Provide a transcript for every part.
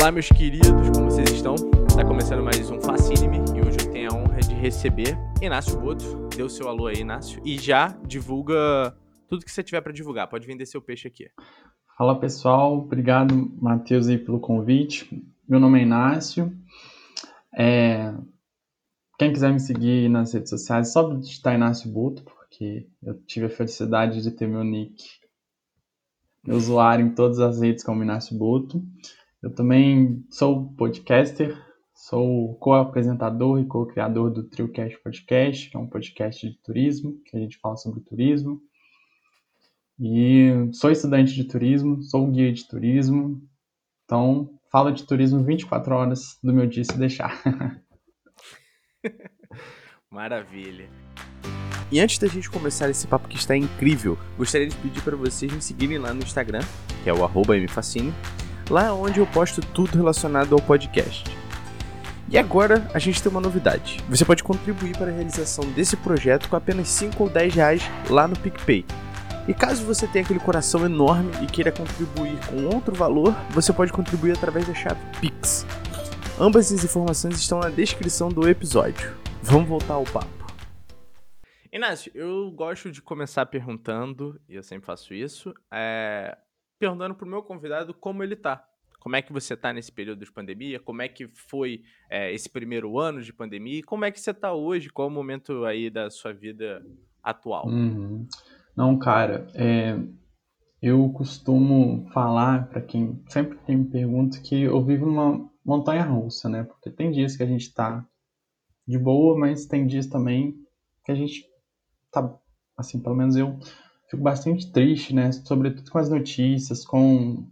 Olá, meus queridos, como vocês estão? Tá começando mais um Facínime e hoje eu tenho a honra de receber Inácio Boto. Dê o seu alô aí, Inácio, e já divulga tudo que você tiver para divulgar. Pode vender seu peixe aqui. Fala pessoal, obrigado Matheus aí pelo convite. Meu nome é Inácio. É... Quem quiser me seguir nas redes sociais, é só digitar Inácio Boto, porque eu tive a felicidade de ter meu nick, meu usuário em todas as redes como Inácio Boto. Eu também sou podcaster, sou co-apresentador e co-criador do TrioCast Podcast, que é um podcast de turismo, que a gente fala sobre turismo. E sou estudante de turismo, sou guia de turismo, então falo de turismo 24 horas do meu dia se deixar. Maravilha. E antes da gente começar esse papo que está incrível, gostaria de pedir para vocês me seguirem lá no Instagram, que é o mfacine, Lá é onde eu posto tudo relacionado ao podcast. E agora a gente tem uma novidade. Você pode contribuir para a realização desse projeto com apenas 5 ou 10 reais lá no PicPay. E caso você tenha aquele coração enorme e queira contribuir com outro valor, você pode contribuir através da chave Pix. Ambas as informações estão na descrição do episódio. Vamos voltar ao papo. Inácio, eu gosto de começar perguntando, e eu sempre faço isso, é, perguntando pro meu convidado como ele tá. Como é que você tá nesse período de pandemia? Como é que foi é, esse primeiro ano de pandemia? E como é que você tá hoje? Qual é o momento aí da sua vida atual? Uhum. Não, cara, é, eu costumo falar para quem sempre me pergunta que eu vivo numa montanha russa, né? Porque tem dias que a gente tá de boa, mas tem dias também que a gente tá, assim, pelo menos eu fico bastante triste, né? Sobretudo com as notícias, com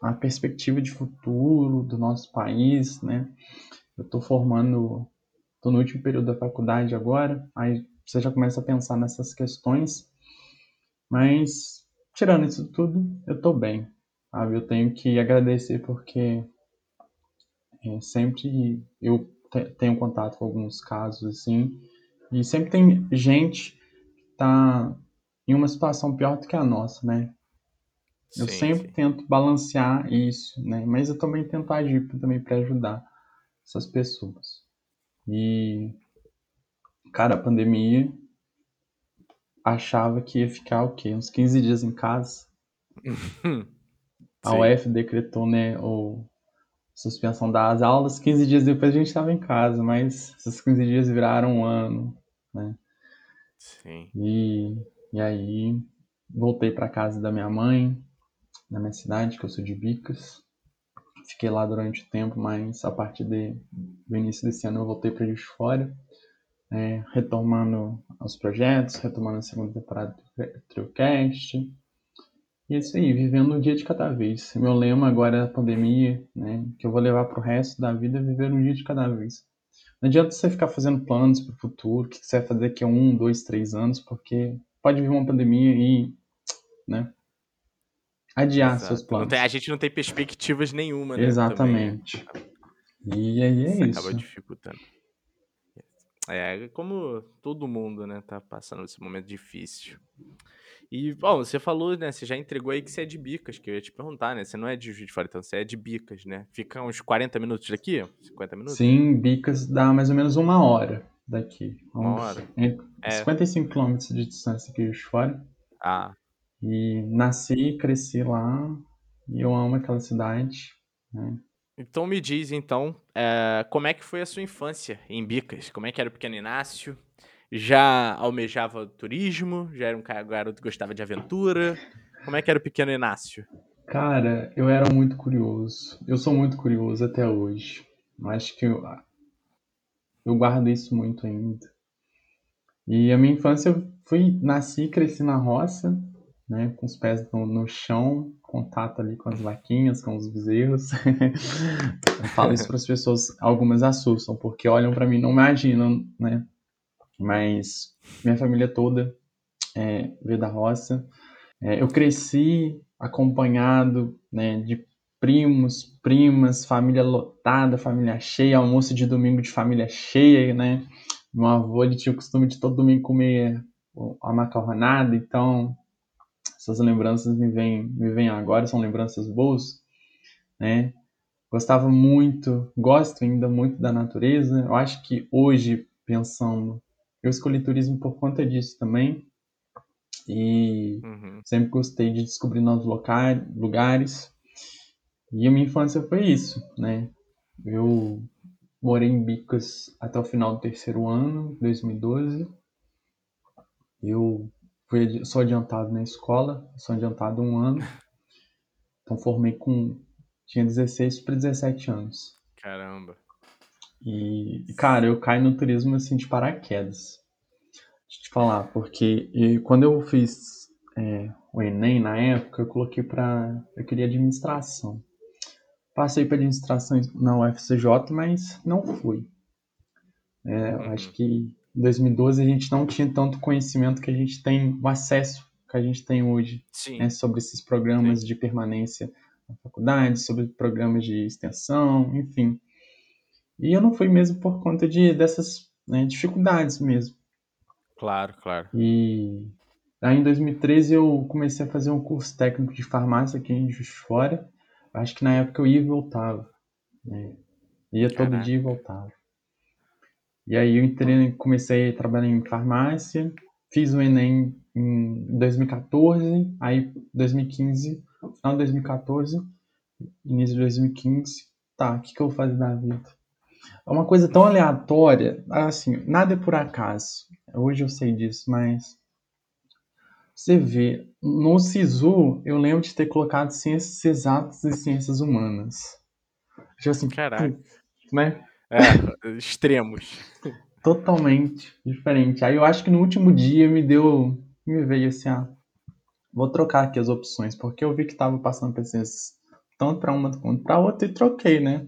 a perspectiva de futuro do nosso país, né? Eu estou formando, estou no último período da faculdade agora, aí você já começa a pensar nessas questões, mas tirando isso tudo, eu estou bem, sabe? Eu tenho que agradecer porque é, sempre eu tenho contato com alguns casos assim, e sempre tem gente que está em uma situação pior do que a nossa, né? Eu sim, sempre sim. tento balancear isso, né? Mas eu também tento agir também para ajudar essas pessoas. E cara, a pandemia achava que ia ficar o quê? Uns 15 dias em casa. a UF decretou, né, o suspensão das aulas, 15 dias depois a gente estava em casa, mas esses 15 dias viraram um ano, né? Sim. E e aí voltei para casa da minha mãe, na minha cidade, que eu sou de Bicas. Fiquei lá durante o tempo, mas a partir de, do início desse ano eu voltei para Juiz de Fora, é, retomando os projetos, retomando a segunda temporada do TrioCast. E é isso aí, vivendo um dia de cada vez. Meu lema agora é a pandemia, né, que eu vou levar para o resto da vida, é viver um dia de cada vez. Não adianta você ficar fazendo planos para o futuro, o que você vai fazer daqui a um, dois, três anos, porque pode vir uma pandemia e, né, adiar Exato. seus planos. Tem, a gente não tem perspectivas nenhuma, né? Exatamente. Também. E aí é isso. isso. Acaba dificultando. É, como todo mundo, né, tá passando esse momento difícil. E, bom, você falou, né, você já entregou aí que você é de Bicas, que eu ia te perguntar, né, você não é de Juiz de Fora, então você é de Bicas, né? Fica uns 40 minutos daqui? 50 minutos? Sim, Bicas dá mais ou menos uma hora daqui. Uma hora. É 55 quilômetros de distância aqui de fora. Ah. E nasci, cresci lá e eu amo aquela cidade. Né? Então me diz, então, é, como é que foi a sua infância em Bicas? Como é que era o pequeno Inácio? Já almejava turismo? Já era um garoto que gostava de aventura? Como é que era o pequeno Inácio? Cara, eu era muito curioso. Eu sou muito curioso até hoje. Acho que eu, eu guardo isso muito ainda. E a minha infância eu fui, nasci e cresci na roça, né, com os pés no, no chão, contato ali com as vaquinhas, com os bezerros. eu falo isso para as pessoas, algumas assustam, porque olham para mim não imaginam, né? Mas minha família toda é, veio da roça. É, eu cresci acompanhado né, de primos, primas, família lotada, família cheia, almoço de domingo de família cheia, né? Meu avô ele tinha o costume de todo domingo comer a macarronada, então essas lembranças me vêm me vêm agora, são lembranças boas, né? gostava muito, gosto ainda muito da natureza. Eu acho que hoje, pensando, eu escolhi turismo por conta disso também. E Uhum. sempre gostei de descobrir novos locais, lugares. E a minha infância foi isso, né? Eu morei em Bicas até o final do terceiro ano, 2012. Eu fui, sou adiantado na escola, sou adiantado um ano. Então formei com. Tinha 16 para 17 anos. Caramba. E, cara, eu caí no turismo assim de paraquedas. Deixa eu te falar, porque e, quando eu fiz é, o Enem na época, eu coloquei para. Eu queria administração. Passei para administração na UFCJ, mas não fui. É, Uhum. Acho que em 2012 a gente não tinha tanto conhecimento que a gente tem, o acesso que a gente tem hoje né, sobre esses programas Sim. de permanência na faculdade, sobre programas de extensão, enfim. E eu não fui mesmo por conta de dessas né, dificuldades mesmo. Claro, claro. E aí em 2013 eu comecei a fazer um curso técnico de farmácia aqui em Juiz de Fora. Acho que na época eu ia e voltava. Né? Ia todo Caraca. dia e voltava. E aí eu entrei, comecei a trabalhar em farmácia, fiz o Enem em 2014, aí 2015, final de 2014, início de 2015, tá, o que, que eu vou fazer da vida? É uma coisa tão aleatória, assim, nada é por acaso. Hoje eu sei disso, mas você vê, no SISU eu lembro de ter colocado ciências exatas e ciências humanas. Tipo assim, Caraca. né? É, extremos. Totalmente diferente. Aí eu acho que no último dia me deu, me veio assim, ah, vou trocar aqui as opções, porque eu vi que tava passando pesquisas tanto para uma quanto para outra e troquei, né?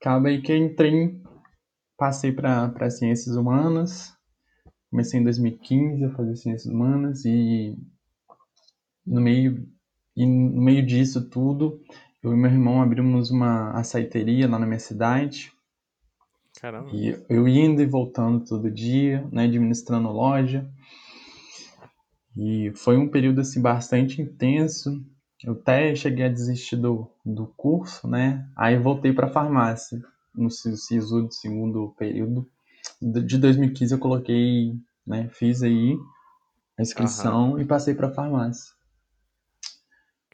Acaba aí que eu entrei, passei para ciências humanas, comecei em 2015 a fazer ciências humanas e no meio e no meio disso tudo, eu e meu irmão abrimos uma açaiteria lá na minha cidade. Caramba. E eu indo e voltando todo dia, né, administrando loja. E foi um período assim bastante intenso. Eu até cheguei a desistir do, do curso, né? Aí voltei para farmácia no SISU do segundo período. De 2015 eu coloquei, né, fiz aí a inscrição Aham. e passei para farmácia.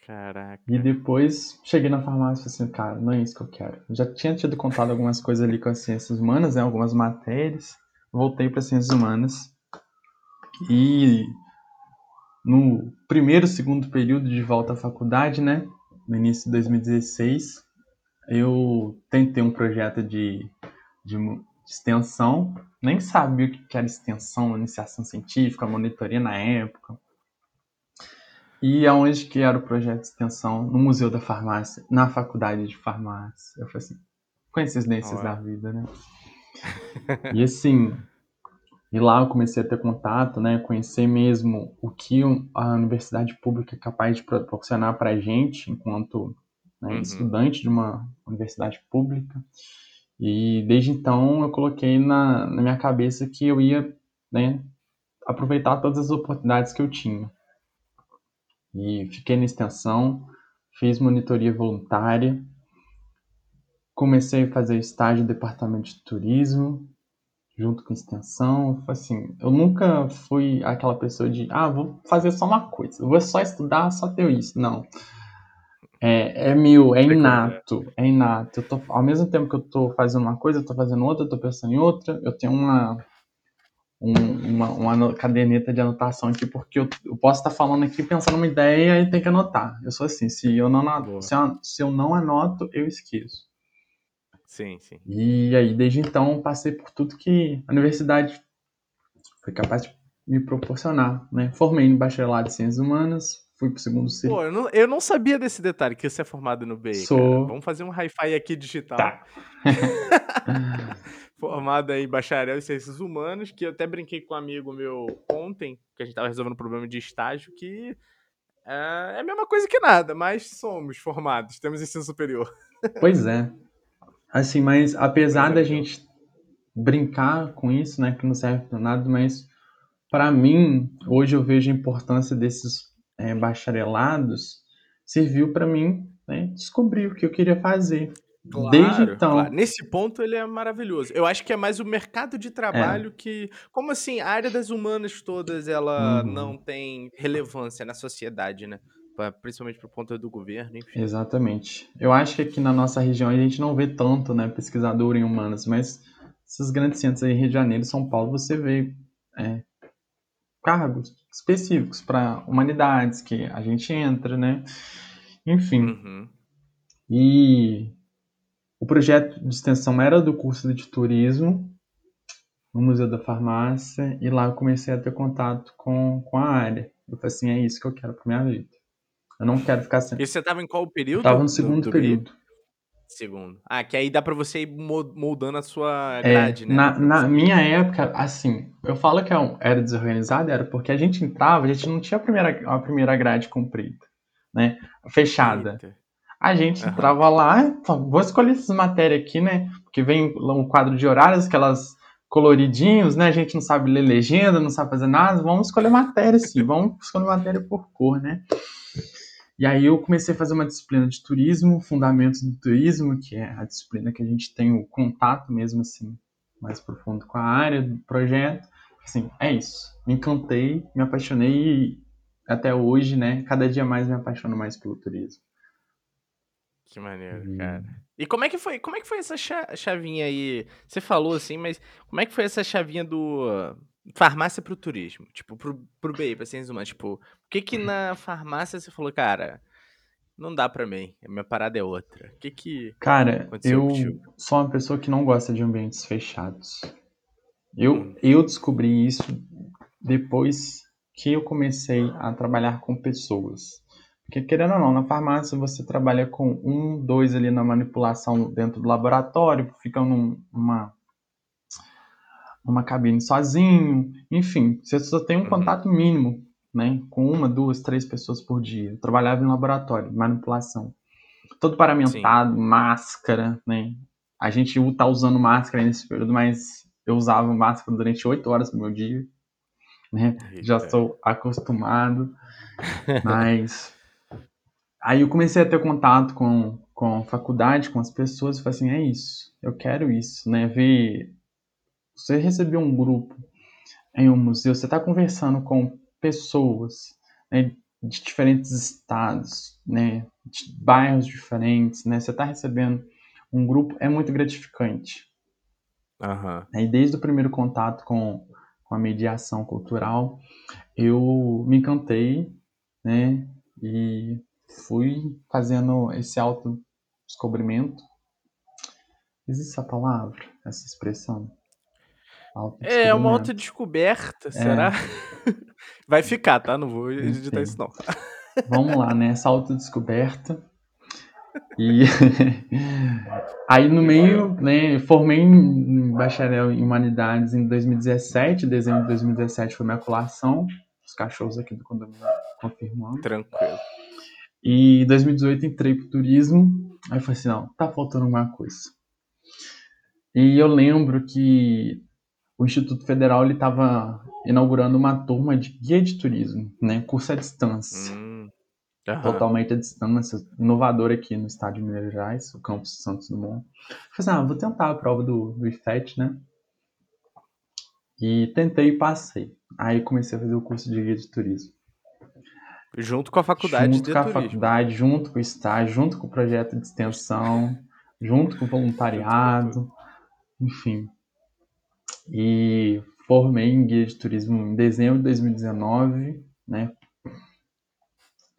Caraca. E depois cheguei na farmácia e falei assim, cara, não é isso que eu quero. Eu já tinha tido contato algumas coisas ali com as ciências humanas, né, algumas matérias. Voltei para ciências humanas. E no primeiro, segundo período de volta à faculdade, né, no início de 2016, eu tentei um projeto de, de extensão. Nem sabia o que era extensão, iniciação científica, monitoria na época. E aonde que era o projeto de extensão? No Museu da Farmácia, na faculdade de farmácia. Eu falei assim, coincidências da vida, né? e assim, e lá eu comecei a ter contato, né? Conhecer mesmo o que a universidade pública é capaz de proporcionar para a gente, enquanto né, Uhum. estudante de uma universidade pública. E desde então eu coloquei na, na minha cabeça que eu ia né, aproveitar todas as oportunidades que eu tinha. E fiquei na extensão, fiz monitoria voluntária, comecei a fazer estágio no departamento de turismo, junto com extensão. Assim, eu nunca fui aquela pessoa de, ah, vou fazer só uma coisa, vou só estudar, só ter isso. Não. É, é meu, é Sei como é. inato, é inato. Eu tô, ao mesmo tempo que eu tô fazendo uma coisa, eu tô fazendo outra, eu tô pensando em outra. Eu tenho uma, um, uma, uma caderneta de anotação aqui, porque eu, eu posso estar falando aqui pensando numa ideia e tem que anotar. Eu sou assim, se eu não, Boa. se eu, se eu não anoto, eu esqueço. Sim, sim. E aí, desde então, passei por tudo que a universidade foi capaz de me proporcionar, né? Formei em bacharelado em ciências humanas, fui pro segundo Pô, ciclo. eu não, eu não sabia desse detalhe, que você é formado no BI, Sou. Vamos fazer um hi-fi aqui digital. Tá. Formado aí em bacharel em ciências humanas, que eu até brinquei com um amigo meu ontem, que a gente tava resolvendo um problema de estágio, que é, é a mesma coisa que nada, mas somos formados, temos ensino superior. Pois é. Assim, mas apesar é da gente brincar com isso, né, que não serve pra nada, mas para mim, hoje eu vejo a importância desses é, bacharelados, serviu para mim né, descobri o que eu queria fazer. Claro, Desde então. claro. Nesse ponto ele é maravilhoso. Eu acho que é mais o mercado de trabalho que. Como assim? A área das humanas todas ela Uhum. não tem relevância na sociedade, né? Pa- Principalmente por conta do governo, enfim. Exatamente. Eu acho que aqui na nossa região a gente não vê tanto, né, pesquisador em humanas, mas esses grandes centros aí, Rio de Janeiro, São Paulo, você vê é, cargos específicos para humanidades que a gente entra, né? Enfim. Uhum. E o projeto de extensão era do curso de turismo no Museu da Farmácia e lá eu comecei a ter contato com, com a área. Eu falei assim, é isso que eu quero para minha vida. Eu não quero ficar sem. E você tava em qual período? Eu tava no do- segundo do período. Segundo. Ah, que aí dá pra você ir mo- moldando a sua É, grade, né? na, na minha época, assim, eu falo que é era desorganizado, era porque a gente entrava, a gente não tinha a primeira, a primeira grade comprida, né? Fechada. Eita. A gente Aham. entrava lá, "Pô, vou escolher essas matérias aqui, né? Porque vem um quadro de horários, aquelas coloridinhos, né? A gente não sabe ler legenda, não sabe fazer nada, vamos escolher matéria sim, vamos escolher matéria por cor, né? E aí eu comecei a fazer uma disciplina de turismo, fundamentos do turismo, que é a disciplina que a gente tem o contato mesmo assim, mais profundo com a área do projeto. Assim, é isso. Me encantei, me apaixonei e até hoje, né, cada dia mais me apaixono mais pelo turismo. Que maneiro, Hum. cara. E como é que foi? Como é que foi essa cha- chavinha aí? Você falou assim, mas como é que foi essa chavinha do farmácia pro turismo? Tipo, pro, pro BI, pra ciências humanas. Tipo, o que que na farmácia você falou, cara, não dá pra mim, a minha parada é outra. O que que... Cara, eu contigo? sou uma pessoa que não gosta de ambientes fechados. Eu, Hum. eu descobri isso depois que eu comecei a trabalhar com pessoas. Porque, querendo ou não, na farmácia você trabalha com um, dois ali na manipulação dentro do laboratório, fica num- numa, numa cabine sozinho, enfim, você só tem um Uhum. contato mínimo, né, com uma, duas, três pessoas por dia. Eu trabalhava em laboratório, manipulação. Todo paramentado, máscara, né, a gente tá usando máscara nesse período, mas eu usava máscara durante oito horas do meu dia, né, já Eita. sou acostumado, mas aí eu comecei a ter contato com, com a faculdade, com as pessoas, e falei assim, é isso, eu quero isso, né, ver, você receber um grupo em um museu, você está conversando com pessoas né, de diferentes estados, né, de bairros diferentes, né, você está recebendo um grupo, é muito gratificante. Aham. Aí, desde o primeiro contato com, com a mediação cultural, eu me encantei, né? E fui fazendo esse autodescobrimento. Existe essa palavra, essa expressão? É uma Autodescobrimento. autodescoberta, será? Vai ficar, tá? Não vou editar isso não. Vamos lá, né? Essa autodescoberta. E aí no meio, né, formei em bacharel em humanidades em 2017, dezembro de 2017 foi minha colação, os cachorros aqui do condomínio confirmando. Tranquilo. E em 2018 entrei pro turismo, aí eu falei assim, não, tá faltando alguma coisa. E eu lembro que o Instituto Federal ele estava inaugurando uma turma de guia de turismo, né, curso à distância Hum. Totalmente à distância, inovador aqui no estado de Minas Gerais, o campus Santos Dumont. Falei assim, ah, vou tentar a prova do, do IFET, né? E tentei e passei. Aí comecei a fazer o curso de guia de turismo. Junto com a faculdade junto de com a turismo. faculdade, junto com o estágio, junto com o projeto de extensão, junto com o voluntariado, enfim. E formei em guia de turismo em dezembro de 2019, né?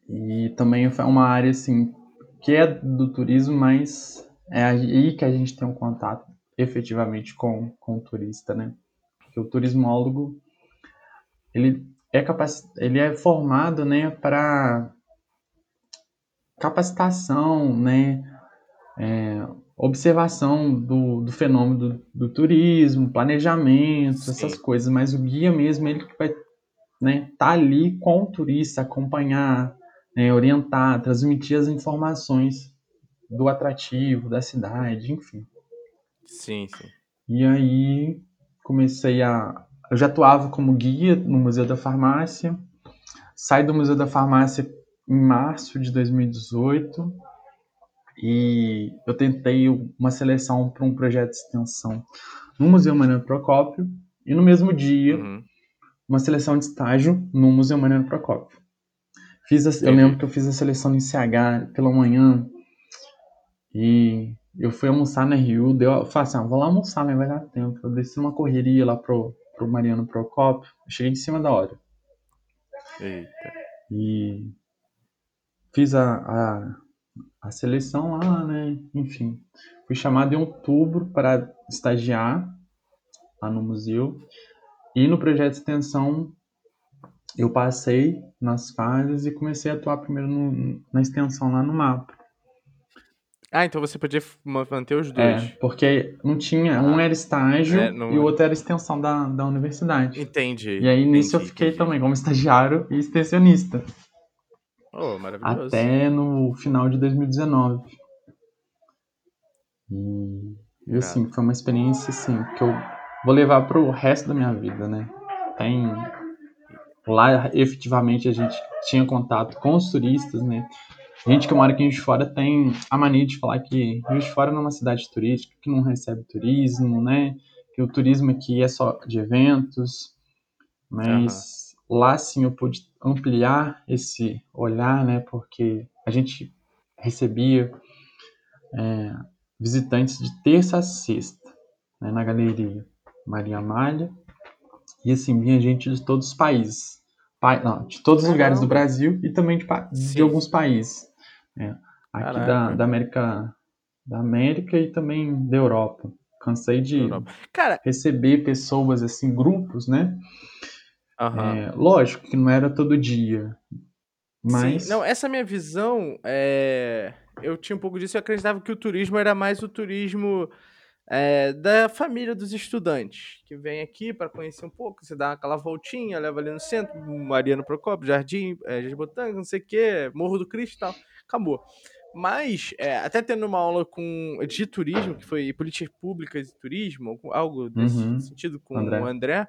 E também foi uma área assim que é do turismo, mas é aí que a gente tem um contato efetivamente com, com o turista, né? Porque o turismólogo ele é capac... ele é formado, né, para capacitação, né, é, observação do, do fenômeno do, do turismo, planejamento, Sim. essas coisas, mas o guia mesmo ele que vai né, tá ali com o turista, acompanhar, né, orientar, transmitir as informações do atrativo, da cidade, enfim. Sim, sim. E aí comecei a. Eu já atuava como guia no Museu da Farmácia, saí do Museu da Farmácia em março de 2018 E eu tentei uma seleção para um projeto de extensão no Museu Mariano Procópio e no mesmo dia uhum. uma seleção de estágio no Museu Mariano Procópio. Fiz a, eu lembro que eu fiz a seleção no ICH pela manhã e eu fui almoçar na Rio, deu, eu falei assim, ah, vou lá almoçar, mas vai dar tempo. Eu desci uma correria lá pro, pro Mariano Procópio, eu cheguei em cima da hora. Eita. E fiz a, a, a seleção lá, né? Enfim, fui chamado em outubro para estagiar lá no museu. E no projeto de extensão eu passei nas fases e comecei a atuar primeiro no, na extensão lá no mapa. Ah, então você podia manter os dois. É, porque não tinha. Ah, um era estágio é, não... e o outro era extensão da, da universidade. Entendi. E aí entendi, nisso eu fiquei entendi. também como estagiário e extensionista. Oh. Até no final de 2019. E, e assim, foi uma experiência assim, que eu vou levar pro resto da minha vida, né? Tem. Lá, efetivamente, a gente tinha contato com os turistas, né? A gente que mora aqui em Juiz de Fora tem a mania de falar que Juiz de Fora não é uma cidade turística, que não recebe turismo, né? Que o turismo aqui é só de eventos. Mas uhum. lá sim eu pude ampliar esse olhar, né? Porque a gente recebia é, visitantes de terça a sexta né, na galeria Maria Amália. E assim, vinha gente de todos os países. Pa... Não, de todos os lugares do Brasil e também de, pa... de alguns países. Né? Aqui da, da América da América e também da Europa. Cansei de Cara... receber pessoas, assim, grupos, né? Uhum. É, lógico que não era todo dia. Mas. Sim, não, essa minha visão, é... eu tinha um pouco disso, eu acreditava que o turismo era mais o turismo é, da família dos estudantes, que vem aqui para conhecer um pouco, você dá aquela voltinha, leva ali no centro, Mariano Procópio, Jardim, é, Jardim Botânico, não sei o que, Morro do Cristo e tal, acabou. Mas, é, até tendo uma aula com, de turismo, que foi políticas públicas e turismo, algo desse uhum. sentido com André. o André,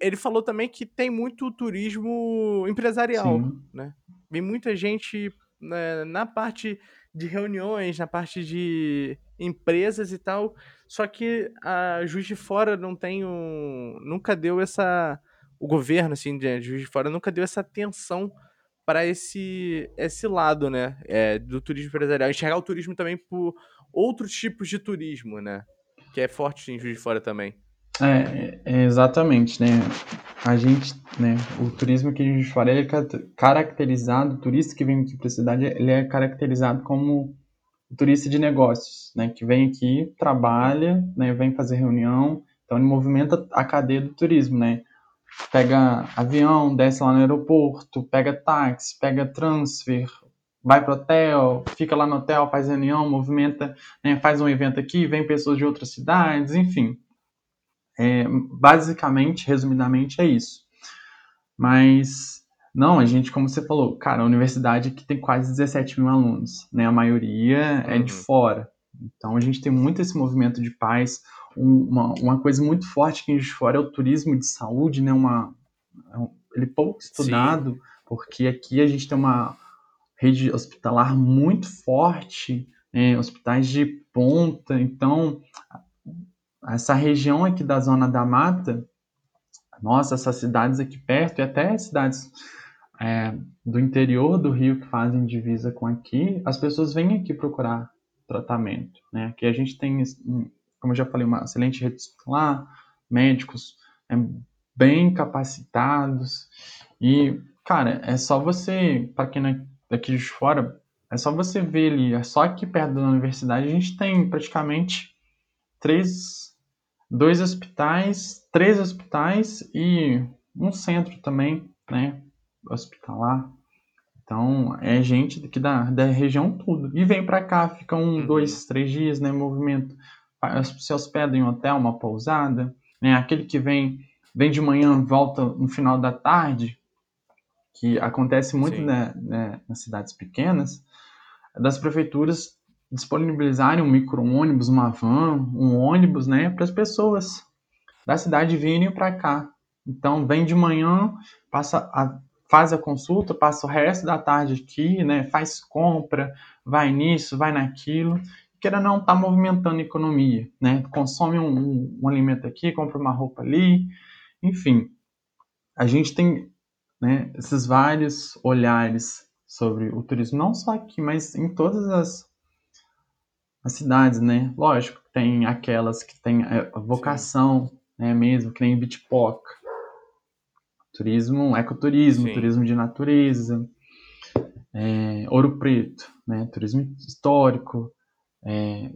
ele falou também que tem muito turismo empresarial, Sim. né? Vem muita gente né, na parte de reuniões, na parte de empresas e tal, só que a Juiz de Fora não tem um... nunca deu essa... o governo, assim, de Juiz de Fora nunca deu essa atenção para esse, esse lado, né, é, do turismo empresarial. Enxergar o turismo também por outros tipos de turismo, né, que é forte em Juiz de Fora também. É, é, exatamente, né? A gente, né, o turismo que a gente fala, ele é caracterizado, o turista que vem aqui para a cidade, ele é caracterizado como o turista de negócios, né, que vem aqui, trabalha, né, vem fazer reunião, então ele movimenta a cadeia do turismo, né? Pega avião, desce lá no aeroporto, pega táxi, pega transfer, vai pro hotel, fica lá no hotel, faz reunião, movimenta, né, faz um evento aqui, vem pessoas de outras cidades, enfim. É, basicamente, resumidamente, é isso. Mas, não, a gente, como você falou, cara, a universidade aqui tem quase 17 mil alunos, né? A maioria uhum. é de uhum. fora. Então, a gente tem muito esse movimento de paz. uma, uma coisa muito forte aqui de fora é o turismo de saúde, né? Uma, é ele é pouco estudado, Sim. porque aqui a gente tem uma rede hospitalar muito forte, né? hospitais de ponta. Então, essa região aqui da Zona da Mata, nossa, essas cidades aqui perto, e até cidades é, do interior do Rio que fazem divisa com aqui, as pessoas vêm aqui procurar tratamento. Né? Aqui a gente tem, como eu já falei, uma excelente rede hospitalar, médicos é, bem capacitados. E, cara, é só você, para quem é daqui de fora, é só você ver ali, é só aqui perto da universidade a gente tem praticamente três dois hospitais, três hospitais e um centro também, né, hospitalar. Então, é gente daqui da, da região tudo. E vem para cá, fica um, uhum. dois, três dias, né, movimento. Se hospeda em um hotel, uma pousada. Né, aquele que vem, vem de manhã, volta no final da tarde, que acontece muito né, né, nas cidades pequenas, das prefeituras disponibilizarem um micro-ônibus, uma van, um ônibus, né, para as pessoas da cidade virem para cá. Então, vem de manhã, passa a faz a consulta, passa o resto da tarde aqui, né? Faz compra, vai nisso, vai naquilo. Queira não tá movimentando a economia, né? Consome um, um, um alimento aqui, compra uma roupa ali, enfim. A gente tem né, esses vários olhares sobre o turismo, não só aqui, mas em todas as, as cidades, né? Lógico, tem aquelas que têm a vocação, né, mesmo, que nem Bitpoc. Turismo, ecoturismo, Sim. turismo de natureza, é, Ouro Preto, né, turismo histórico, é,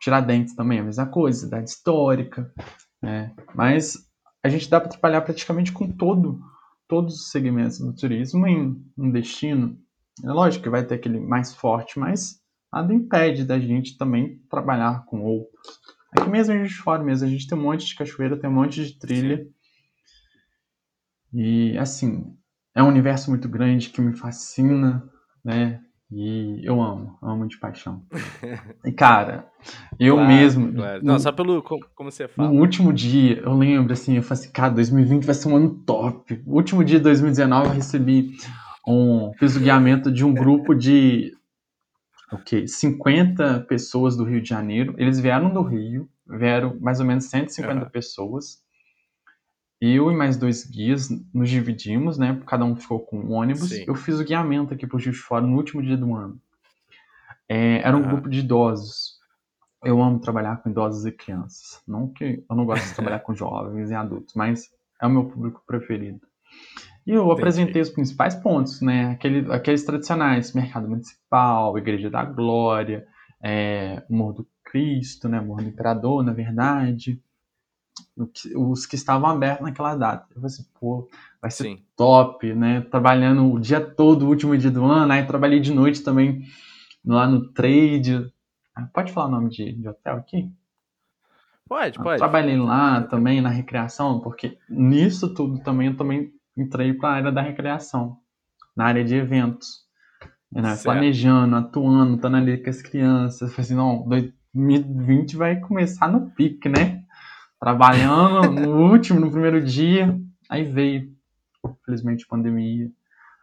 Tiradentes também é a mesma coisa, cidade histórica, né, mas a gente dá para trabalhar praticamente com todo, todos os segmentos do turismo em um destino. É lógico que vai ter aquele mais forte, mas nada impede da gente também trabalhar com outros. Aqui mesmo a gente fora mesmo, a gente tem um monte de cachoeira, tem um monte de trilha. E assim, é um universo muito grande que me fascina, né? E eu amo, amo de paixão. E cara, eu claro, mesmo. Claro. Não, só pelo como você fala. No último dia, eu lembro assim, eu falei assim, cara, 2020 vai ser um ano top. O último dia de 2019 eu recebi um. Fiz o guiamento de um grupo de ok, 50 pessoas do Rio de Janeiro. Eles vieram do Rio, vieram mais ou menos 150 uhum. pessoas. Eu e mais dois guias nos dividimos, né? Cada um ficou com um ônibus. Sim. Eu fiz o guiamento aqui pro Juiz de Fora no último dia do ano. É, era um uhum. grupo de idosos. Eu amo trabalhar com idosos e crianças. Não que eu não gosto de trabalhar com jovens e adultos, mas é o meu público preferido. E eu Entendi. apresentei os principais pontos, né? Aquele, aqueles tradicionais, mercado municipal, Igreja da Glória, é, Morro do Cristo, né? Morro do Imperador, na verdade. Os que estavam abertos naquela data. Eu falei assim, pô, vai ser Sim. top, né? Trabalhando o dia todo, o último dia do ano, aí trabalhei de noite também lá no trade. Ah, pode falar o nome de, de hotel aqui? Pode, pode. trabalhei lá também na recreação, porque nisso tudo também eu também entrei para a área da recreação, na área de eventos. Né? Planejando, atuando, estando ali com as crianças. Falei assim, não, 2020 vai começar no pique, né? Trabalhando no último, no primeiro dia. Aí veio, infelizmente, pandemia,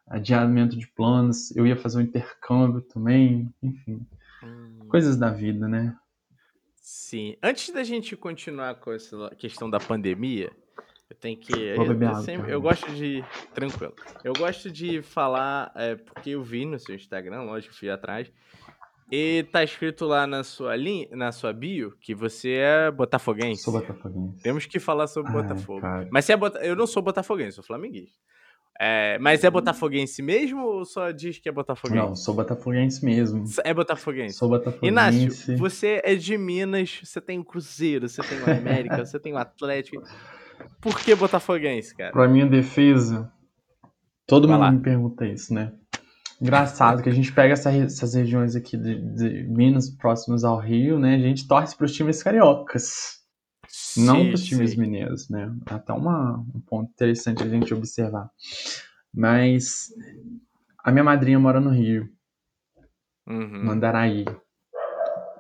adiamento de planos. Eu ia fazer um intercâmbio também, enfim. Hum. Coisas da vida, né? Sim. Antes da gente continuar com essa questão da pandemia, eu tenho que. Eu, eu, sempre, eu, gosto de. Tranquilo. Eu gosto de falar, é, porque eu vi no seu Instagram, lógico, fui atrás. E tá escrito lá na sua linha, na sua bio, que você é botafoguense. Sou botafoguense. Temos que falar sobre Ai, Botafogo. Cara. Mas você é bota... eu não sou botafoguense, sou flamenguista. É, mas é botafoguense mesmo ou só diz que é botafoguense? Não, sou botafoguense mesmo. É botafoguense. Sou botafoguense. Inácio, você é de Minas, você tem o Cruzeiro, você tem o América, você tem o Atlético. Por que botafoguense, cara? Pra minha defesa, todo Vai mundo lá. me pergunta isso, né? Engraçado que a gente pega essa, essas regiões aqui de, de, Minas próximas ao Rio, né? A gente torce para os times cariocas, sim, não para os times mineiros, né? Até uma, um ponto interessante a gente observar. Mas a minha madrinha mora no Rio, uhum. no Andaraí,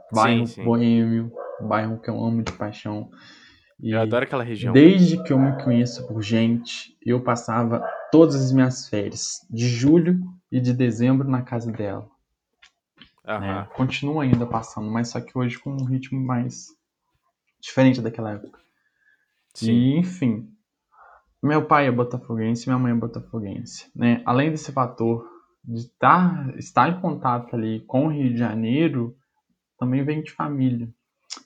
bairro sim, sim. boêmio, bairro que eu amo de paixão. E eu adoro aquela região. Desde que eu me conheço por gente, eu passava todas as minhas férias, de julho e de dezembro, na casa dela. Uhum. É, continua ainda passando, mas só que hoje com um ritmo mais diferente daquela época. Sim. E, enfim, meu pai é botafoguense, minha mãe é botafoguense. Né? Além desse fator de estar, estar em contato ali com o Rio de Janeiro, também vem de família.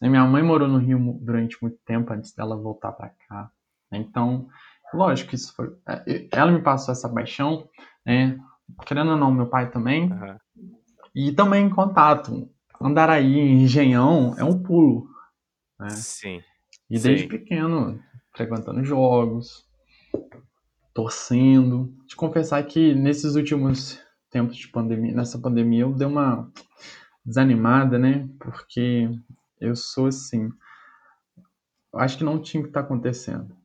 Né, minha mãe morou no Rio durante muito tempo antes dela voltar para cá. Né? Então, lógico que isso foi. É, ela me passou essa paixão, né? Querendo ou não, meu pai também. Uhum. E também em contato. Andaraí, Engenhão, é um pulo. Né? Sim. E desde Sim. pequeno, frequentando jogos, torcendo. De confessar que nesses últimos tempos de pandemia, nessa pandemia, eu dei uma desanimada, né? Porque eu sou assim. Acho que não tinha que estar tá acontecendo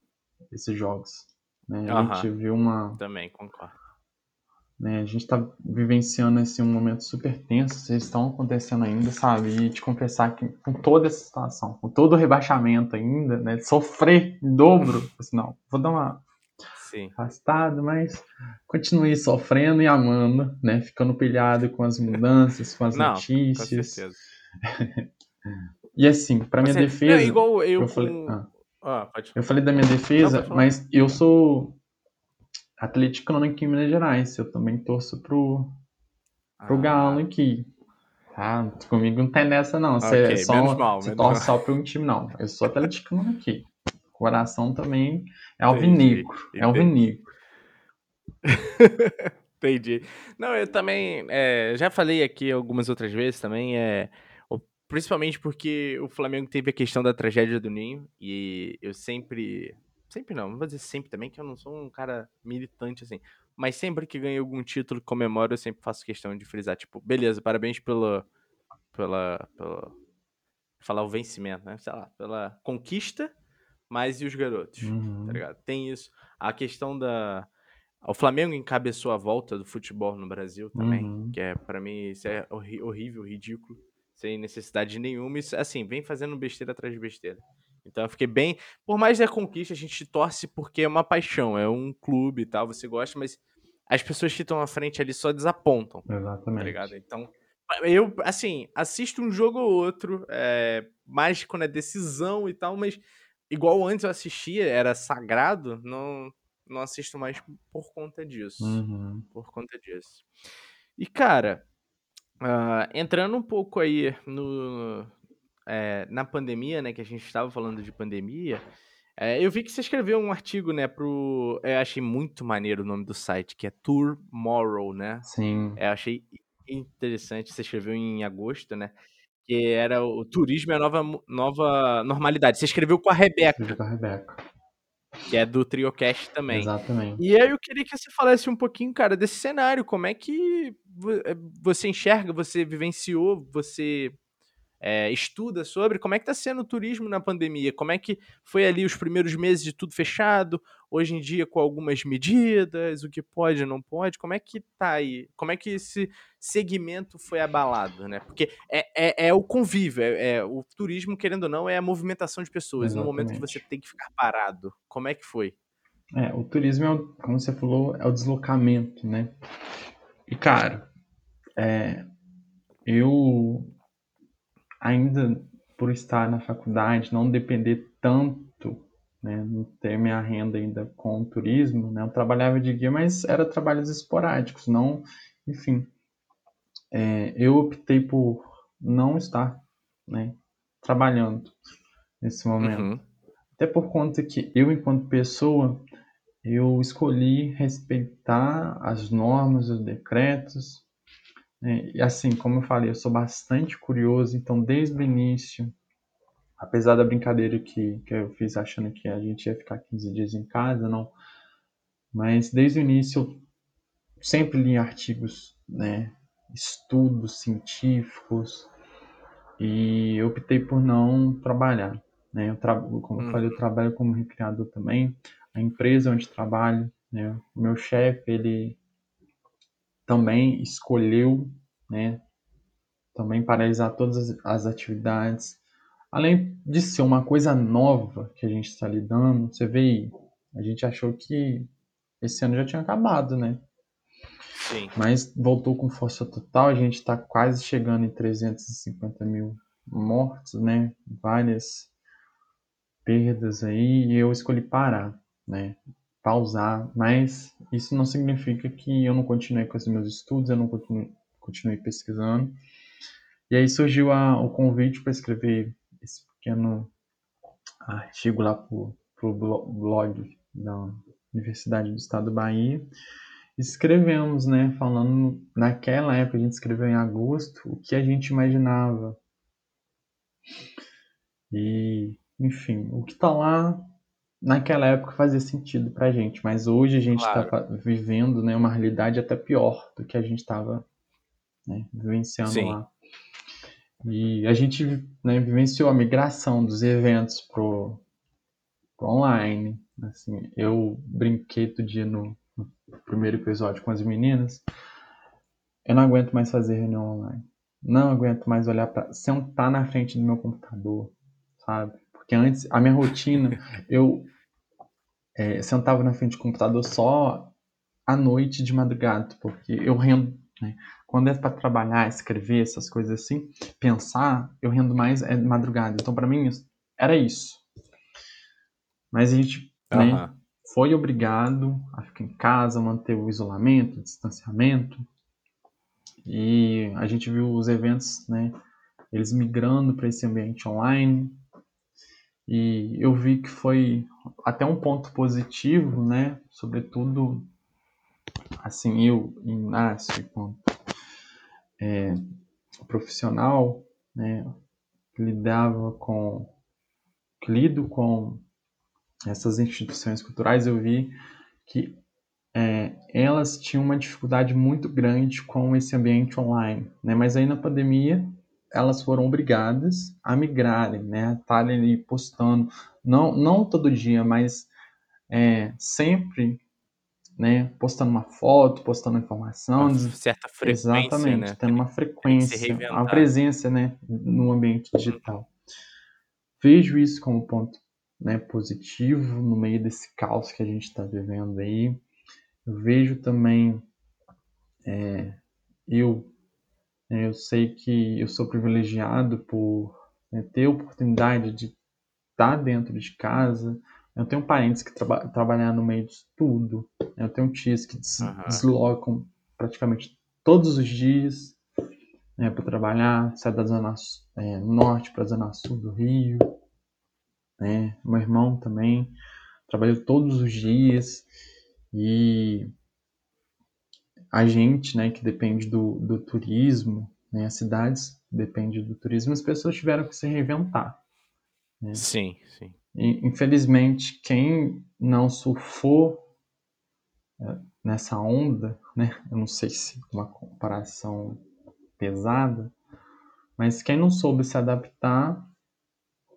esses jogos. Né? A uhum. gente viu uma. Também, concordo. Né? A gente está vivenciando assim, um momento super tenso, eles estão acontecendo ainda, sabe? E te confessar que com toda essa situação, com todo o rebaixamento ainda, né? Sofrer em dobro, assim, não, vou dar uma. Sim. afastado, mas continuei sofrendo e amando, né? Ficando pilhado com as mudanças, com as Não, notícias. Com certeza. E assim, para minha Você- defesa, Não, igual eu, eu com... falei- ah. Ah, eu falei da minha defesa, Não, mas eu sou atleticano aqui em Minas Gerais. Eu também torço pro, pro Ah, Galo aqui. Ah, comigo não tem nessa não. Você Ok, é só, menos mal, você torce só pra um time, não. Eu sou atleticano aqui. Coração também é Entendi, alvinegro. É entendi. alvinegro. Entendi. Não, eu também é, já falei aqui algumas outras vezes também, é, o- principalmente porque o Flamengo teve a questão da tragédia do Ninho e eu sempre, sempre não, não vou dizer sempre também que eu não sou um cara militante assim, mas sempre que ganho algum título que comemoro eu sempre faço questão de frisar, tipo, beleza, parabéns pela, pela, pela falar o vencimento, né, sei lá, pela conquista, mas e os garotos? Uhum. tá ligado? Tem isso. A questão da. O Flamengo encabeçou a volta do futebol no Brasil também, Uhum. que é, pra mim, isso é horrível, ridículo, sem necessidade nenhuma. Isso, assim, vem fazendo besteira atrás de besteira. Então eu fiquei bem. Por mais da conquista, a gente torce porque é uma paixão, é um clube e tal, você gosta, mas as pessoas que estão à frente ali só desapontam tá Exatamente. ligado? Então, eu, assim, assisto um jogo ou outro, é, mais quando é decisão e tal, mas igual antes eu assistia, era sagrado, não, não assisto mais por conta disso. Uhum. Por conta disso. E, cara, ah, entrando um pouco aí no, é, na pandemia, né, que a gente estava falando de pandemia, é, eu vi que você escreveu um artigo, né, pro... Eu achei muito maneiro o nome do site, que é Tour Moral, né? Sim. É, eu achei interessante, você escreveu em agosto, né? Que era o turismo é a nova, nova normalidade. Você escreveu com a Rebeca, Escrevi com a Rebeca. Que é do Triocast também. Exatamente. E aí eu queria que você falasse um pouquinho, cara, desse cenário. Como é que eh, você enxerga, você vivenciou, você é, estuda sobre como é que tá sendo o turismo na pandemia? Como é que foi ali os primeiros meses de tudo fechado? Hoje em dia com algumas medidas, o que pode, não pode? Como é que tá aí? Como é que esse segmento foi abalado, né? Porque é, é, é o convívio, é, é- o turismo, querendo ou não, é a movimentação de pessoas. No momento que Exatamente. você tem que ficar parado, como é que foi? É, o turismo, é o, como você falou, é o deslocamento, né? E, cara, é, eu ainda por estar na faculdade, não depender tanto, né, não ter minha renda ainda com o turismo, né, eu trabalhava de guia, mas era trabalhos esporádicos, não, enfim, é, eu optei por não estar, né, trabalhando nesse momento. Uhum. Até por conta que eu, enquanto pessoa, eu escolhi respeitar as normas, os decretos. Né? E assim, como eu falei, eu sou bastante curioso, então desde o início, apesar da brincadeira que, que eu fiz achando que a gente ia ficar 15 dias em casa, não. Mas desde o início eu sempre li artigos, né, estudos científicos, e optei por não trabalhar. Né? Eu tra... Como eu falei, eu trabalho como recreador também. A empresa onde trabalho, né? o meu chefe, ele também escolheu né? também paralisar todas as, as atividades. Além de ser uma coisa nova que a gente está lidando, você vê aí, a gente achou que esse ano já tinha acabado, né? Sim. Mas voltou com força total, a gente está quase chegando em 350 mil mortos, né? Várias perdas aí, e eu escolhi parar, né? Pausar, mas isso não significa que eu não continuei com os meus estudos, eu não continuei, continuei pesquisando. E aí surgiu a, o convite para escrever esse pequeno artigo lá pro, pro blog da Universidade do Estado do Bahia. Escrevemos, né, falando naquela época a gente escreveu em agosto o que a gente imaginava. E, enfim, o que tá lá naquela época fazia sentido pra gente, mas hoje a gente Claro. tá vivendo, né, uma realidade até pior do que a gente estava né, vivenciando Sim. lá. E a gente né, vivenciou a migração dos eventos pro, pro online. Assim, eu brinquei todo dia no, no primeiro episódio com as meninas. Eu não aguento mais fazer reunião online. Não aguento mais olhar para sentar na frente do meu computador, sabe? Porque antes a minha rotina, eu é, sentava na frente do computador só à noite de madrugada, porque eu rendo, né? Quando é para trabalhar, escrever, essas coisas assim, pensar, eu rendo mais é de madrugada. Então, para mim, era isso. Mas a gente uhum. né, foi obrigado a ficar em casa, manter o isolamento, o distanciamento. E a gente viu os eventos, né, eles migrando para esse ambiente online. E eu vi que foi até um ponto positivo, né, sobretudo assim, eu, Inácio, enquanto é, profissional, né, lidava com, lido com essas instituições culturais, eu vi que é, elas tinham uma dificuldade muito grande com esse ambiente online, né? Mas aí na pandemia elas foram obrigadas a migrarem, né? A estarem ali postando, não, não todo dia, mas é, sempre né, postando uma foto, postando informação. Uma certa frequência, Exatamente, né? tendo uma frequência, uma presença, né, no ambiente digital. Vejo isso como ponto né, positivo no meio desse caos que a gente está vivendo aí. Vejo também, é, eu, né, eu sei que eu sou privilegiado por né, ter a oportunidade de estar dentro de casa, eu tenho parentes que traba trabalham no meio disso tudo. Eu tenho tios que des uhum. deslocam praticamente todos os dias né, para trabalhar, sai da zona é, norte para a zona sul do Rio. Né? Meu irmão também trabalha todos os dias e a gente, né, que depende do, do turismo, né, as cidades dependem do turismo, as pessoas tiveram que se reinventar. Né? Sim, sim. E, infelizmente, quem não surfou é, nessa onda, né? Eu não sei se uma comparação pesada, mas quem não soube se adaptar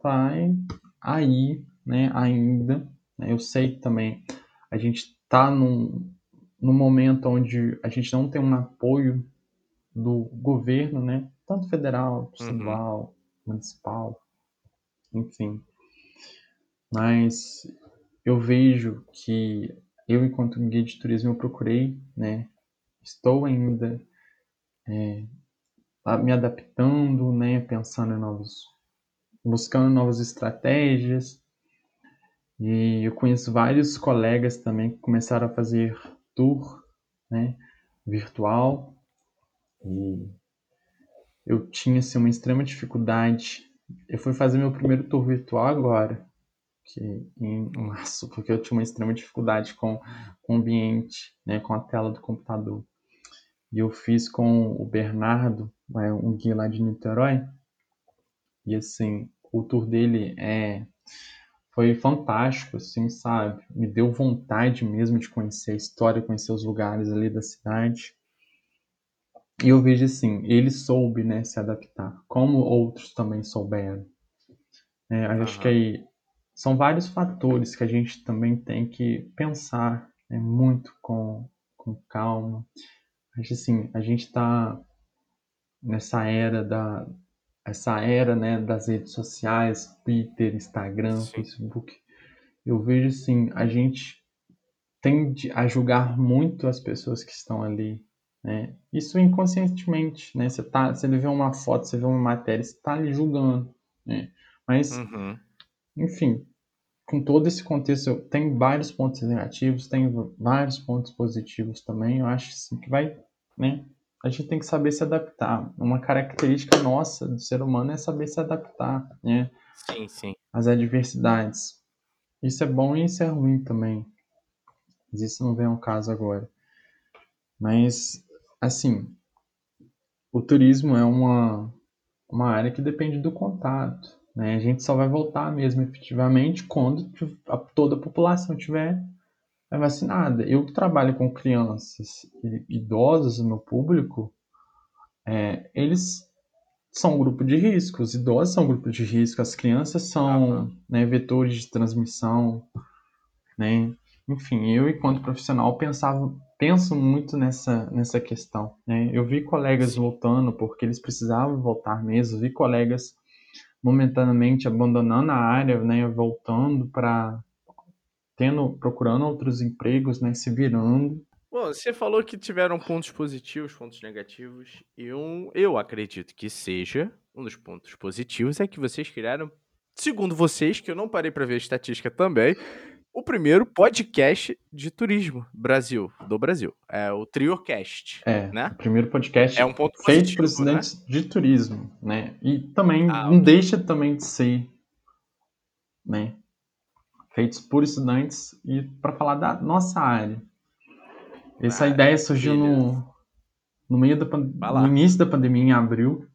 vai aí, né? Ainda. Né? Eu sei que também a gente está num, num momento onde a gente não tem um apoio do governo, né? Tanto federal, uhum. estadual, uhum. municipal, enfim. Mas eu vejo que eu, enquanto guia de turismo, eu procurei, né? Estou ainda é, me adaptando, né? Pensando em novos, buscando novas estratégias. E eu conheço vários colegas também que começaram a fazer tour, né? Virtual. E eu tinha assim, uma extrema dificuldade. Eu fui fazer meu primeiro tour virtual agora que em março, porque eu tinha uma extrema dificuldade com, com o ambiente, né, com a tela do computador. E eu fiz com o Bernardo, é, um guia lá de Niterói, e assim, o tour dele é foi fantástico, assim, sabe? Me deu vontade mesmo de conhecer a história, conhecer os lugares ali da cidade. E eu vejo assim, ele soube, né, se adaptar, como outros também souberam. É, acho que aí são vários fatores que a gente também tem que pensar né, muito com, com calma. Acho assim, a gente está nessa era da essa era né, das redes sociais, Twitter, Instagram, Sim. Facebook. Eu vejo assim, a gente tende a julgar muito as pessoas que estão ali. Né? Isso inconscientemente, né? Você, tá, você vê uma foto, você vê uma matéria, você está ali julgando. Né? Mas uhum enfim, com todo esse contexto, tem vários pontos negativos, tem vários pontos positivos também. Eu acho assim, que vai, né? A gente tem que saber se adaptar. Uma característica nossa do ser humano é saber se adaptar, né? Sim, sim. Às adversidades. Isso é bom e isso é ruim também. Mas isso não vem ao caso agora. Mas, assim, o turismo é uma, uma área que depende do contato. Né? A gente só vai voltar mesmo efetivamente quando toda a população tiver vacinada. Eu que trabalho com crianças e idosos no público, é, eles são um grupo de risco. Os idosos são um grupo de risco, as crianças são uhum. né, vetores de transmissão. Né? Enfim, eu, enquanto profissional, pensava, penso muito nessa, nessa questão. Né? Eu vi colegas voltando porque eles precisavam voltar mesmo, vi colegas momentaneamente abandonando a área, né, voltando para tendo, procurando outros empregos, né, se virando. Bom, você falou que tiveram pontos positivos, pontos negativos. Eu, eu acredito que seja um dos pontos positivos é que vocês criaram, segundo vocês, que eu não parei para ver a estatística também, o primeiro podcast de turismo Brasil, do Brasil. É o TrioCast. É, né? o primeiro podcast é um ponto feito por estudantes né? de turismo, né? E também Ah, não ok. deixa também de ser, né? Feitos por estudantes e para falar da nossa área. Essa Ah, ideia surgiu no, no meio da no início da pandemia, em abril.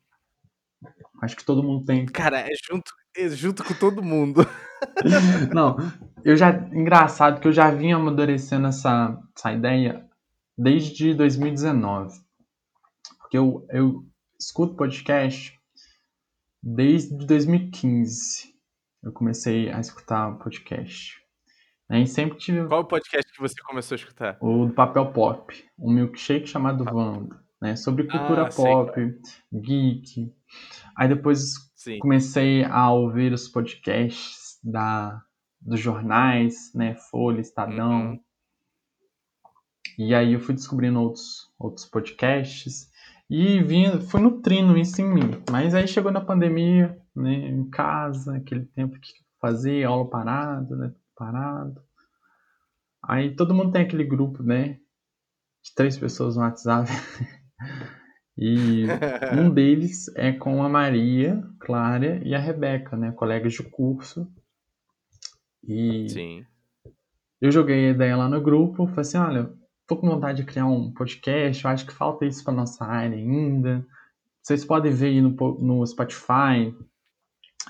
Acho que todo mundo tem Cara, é junto, é junto com todo mundo. Não, eu já. Engraçado que eu já vinha amadurecendo essa, essa ideia desde 2019. Porque eu, eu escuto podcast desde 2015. Eu comecei a escutar podcast. Né, E sempre tive Qual o podcast que você começou a escutar? o do Papel Pop, um milkshake chamado Wanda, né? Sobre cultura Ah, sei, pop, geek. Aí depois Sim. comecei a ouvir os podcasts da, dos jornais, né? Folha, Estadão. Uhum. E aí eu fui descobrindo outros, outros podcasts e vim, fui nutrindo isso em mim. Mas aí chegou na pandemia, né? Em casa, aquele tempo que fazia aula parada, né? Parado. Aí todo mundo tem aquele grupo, né? De três pessoas no WhatsApp. E um deles é com a Maria, Clara e a Rebeca, né? Colegas de curso. E Sim. eu joguei a ideia lá no grupo, falei assim, olha, tô com vontade de criar um podcast, eu acho que falta isso para nossa área ainda. Vocês podem ver aí no, no Spotify,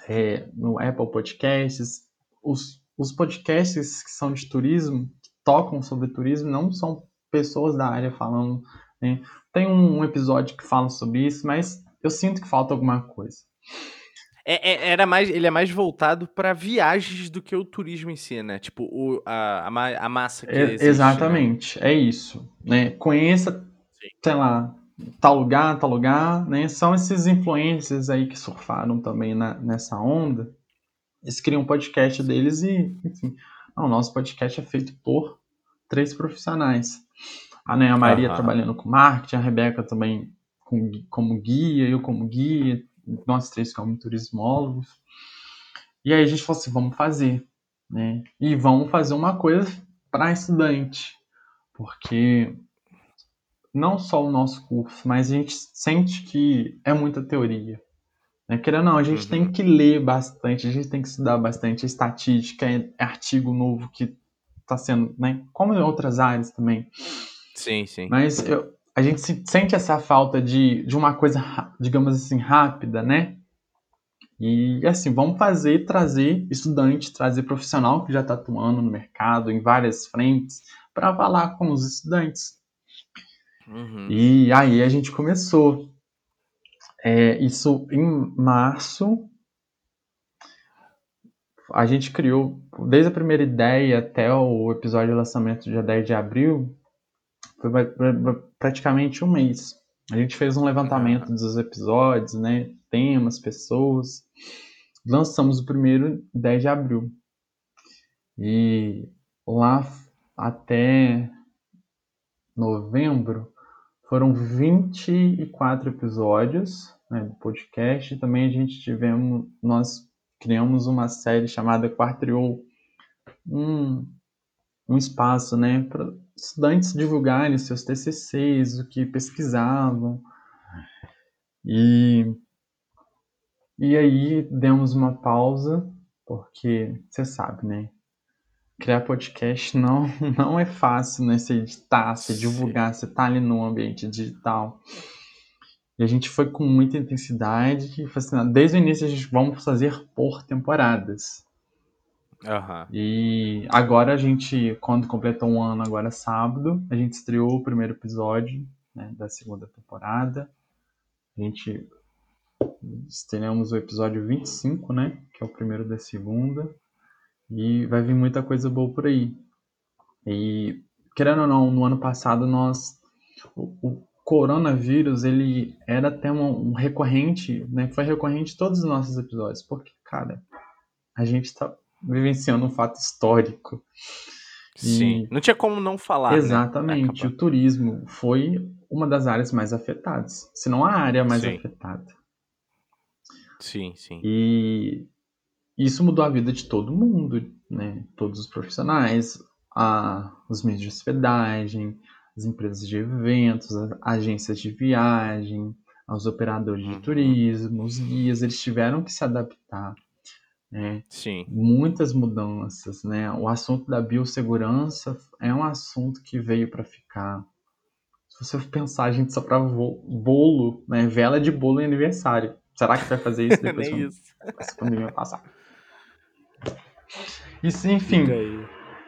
é, no Apple Podcasts. Os, os podcasts que são de turismo, que tocam sobre turismo, não são pessoas da área falando, né? Tem um, um episódio que fala sobre isso, mas eu sinto que falta alguma coisa. É, é- era mais, ele é mais voltado pra viagens do que o turismo em si, né? Tipo, o, a, a, ma- a massa que É, existe, né? exatamente, é isso. Né? Conheça, Sim. sei lá, tal lugar, tal lugar, né? São esses influencers aí que surfaram também na- nessa onda. Eles criam um podcast deles e, enfim, não, o nosso podcast é feito por três profissionais. A, né, a Maria Aham. trabalhando com marketing, a Rebeca também com- como guia, eu como guia, nós três como turismólogos. E aí a gente falou assim, vamos fazer, né? E vamos fazer uma coisa para estudante, porque não só o nosso curso, mas a gente sente que é muita teoria. Né? Querendo ou não, a gente Uhum. tem que ler bastante, a gente tem que estudar bastante. Estatística é artigo novo que está sendo, né? Como em outras áreas também. Sim, sim. Mas eu- a gente se- sente essa falta de, de uma coisa, digamos assim, rápida, né? E assim, vamos fazer, trazer estudante, trazer profissional que já está atuando no mercado, em várias frentes, para falar com os estudantes. Uhum. E aí a gente começou. É, isso em março. A gente criou, desde a primeira ideia até o episódio de lançamento dia 10 de abril, foi praticamente um mês. A gente fez um levantamento dos episódios, né? Temas, pessoas. Lançamos o primeiro 10 de abril. E lá até novembro foram 24 episódios né, do podcast. Também a gente tivemos, nós criamos uma série chamada Quartriou, um, um espaço né, para estudantes divulgarem seus TCCs, o que pesquisavam. E, e aí demos uma pausa, porque você sabe, né? Criar podcast não, não é fácil, né? Você editar, Sim. divulgar, você tá ali no ambiente digital. E a gente foi com muita intensidade "Não, desde o início a gente vamos fazer por temporadas. Aham. E agora a gente, quando completou um ano, agora sábado, a gente estreou o primeiro episódio né, da segunda temporada. A gente estreamos o episódio 25, né? Que é o primeiro da segunda. E vai vir muita coisa boa por aí. E, querendo ou não, no ano passado nós. O, o coronavírus, ele era tema um recorrente, né? Foi recorrente em todos os nossos episódios. Porque, cara, a gente tá vivenciando um fato histórico. Sim, não tinha como não falar. Né? Exatamente, né? o turismo foi uma das áreas mais afetadas, se não a área mais sim. afetada. Sim, sim. E isso mudou a vida de todo mundo, né? Todos os profissionais, a, os meios de hospedagem, as empresas de eventos, as agências de viagem, os operadores de uhum. turismo, os guias, eles tiveram que se adaptar. Né? Sim. Muitas mudanças, né? O assunto da biossegurança é um assunto que veio para ficar. Se você pensar, a gente só para bolo, né? Vela de bolo em aniversário. Será que vai fazer isso depois Nem isso. passar? Isso, enfim.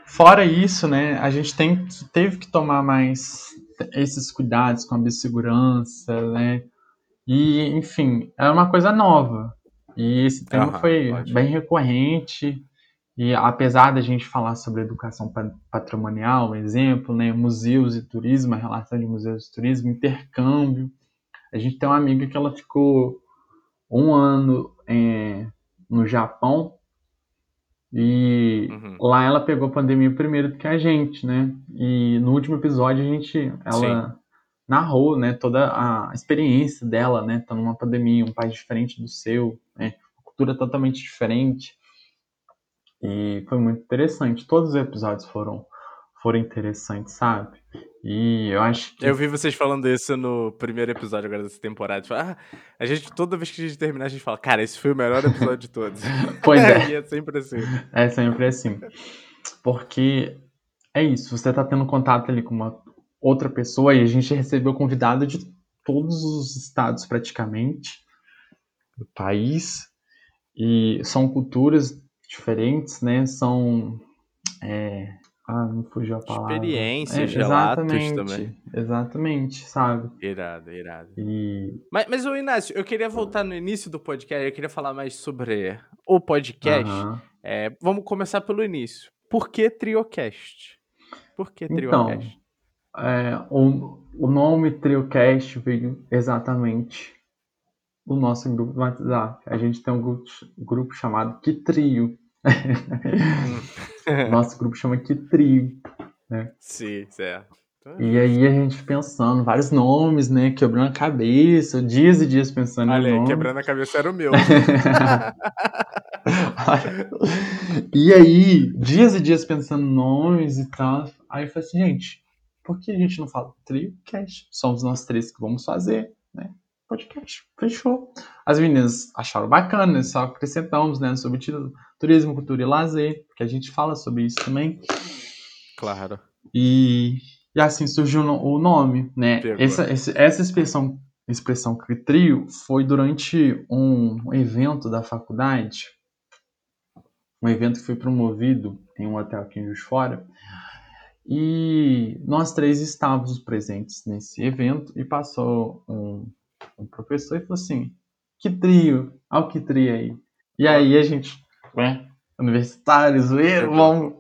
Fora isso, né, a gente tem, teve que tomar mais esses cuidados com a biossegurança, né? E, enfim, é uma coisa nova. E esse tema uhum, foi ótimo. bem recorrente. E apesar da gente falar sobre educação patrimonial, exemplo, né, museus e turismo, a relação de museus e turismo, intercâmbio. A gente tem uma amiga que ela ficou um ano é, no Japão e uhum. lá ela pegou a pandemia primeiro do que a gente, né? E no último episódio a gente, ela Sim. narrou, né, toda a experiência dela, né, tá numa pandemia, um país diferente do seu, né, cultura totalmente diferente. E foi muito interessante. Todos os episódios foram foram interessantes, sabe? E eu acho que. Eu vi vocês falando isso no primeiro episódio agora dessa temporada. Ah, a gente, toda vez que a gente terminar, a gente fala, cara, esse foi o melhor episódio de todos. pois é. e é sempre assim. É sempre assim. Porque é isso, você tá tendo contato ali com uma outra pessoa e a gente recebeu convidado de todos os estados praticamente do país. E são culturas diferentes, né? São. É, ah, não fugiu a palavra. Experiências, é, relatos também. Exatamente, sabe? Irado, irado. E... Mas, mas, o Inácio, eu queria voltar no início do podcast, eu queria falar mais sobre o podcast. Uhum. É, vamos começar pelo início. Por que Triocast? Por que Triocast? Então, é, o, o nome Triocast veio exatamente do nosso grupo do WhatsApp. A gente tem um grupo, grupo chamado Que Trio. Nosso grupo chama Que Trio. Né? Sim, certo. E aí a gente pensando, vários nomes, né? Quebrando a cabeça, dias e dias pensando Olha, em nome. quebrando a cabeça era o meu. e aí, dias e dias pensando nomes e tal. Aí eu falei assim, gente, por que a gente não fala trio cast? Somos nós três que vamos fazer? Podcast. Fechou. As meninas acharam bacana, só acrescentamos, né? Sobre turismo, cultura e lazer, que a gente fala sobre isso também. Claro. E, e assim surgiu o nome, né? Essa, essa expressão, expressão trio foi durante um evento da faculdade, um evento que foi promovido em um hotel aqui em Juiz Fora, e nós três estávamos presentes nesse evento e passou um, um professor e falou assim, que trio, olha o que trio aí. E aí a gente, né? Universitários, vamos,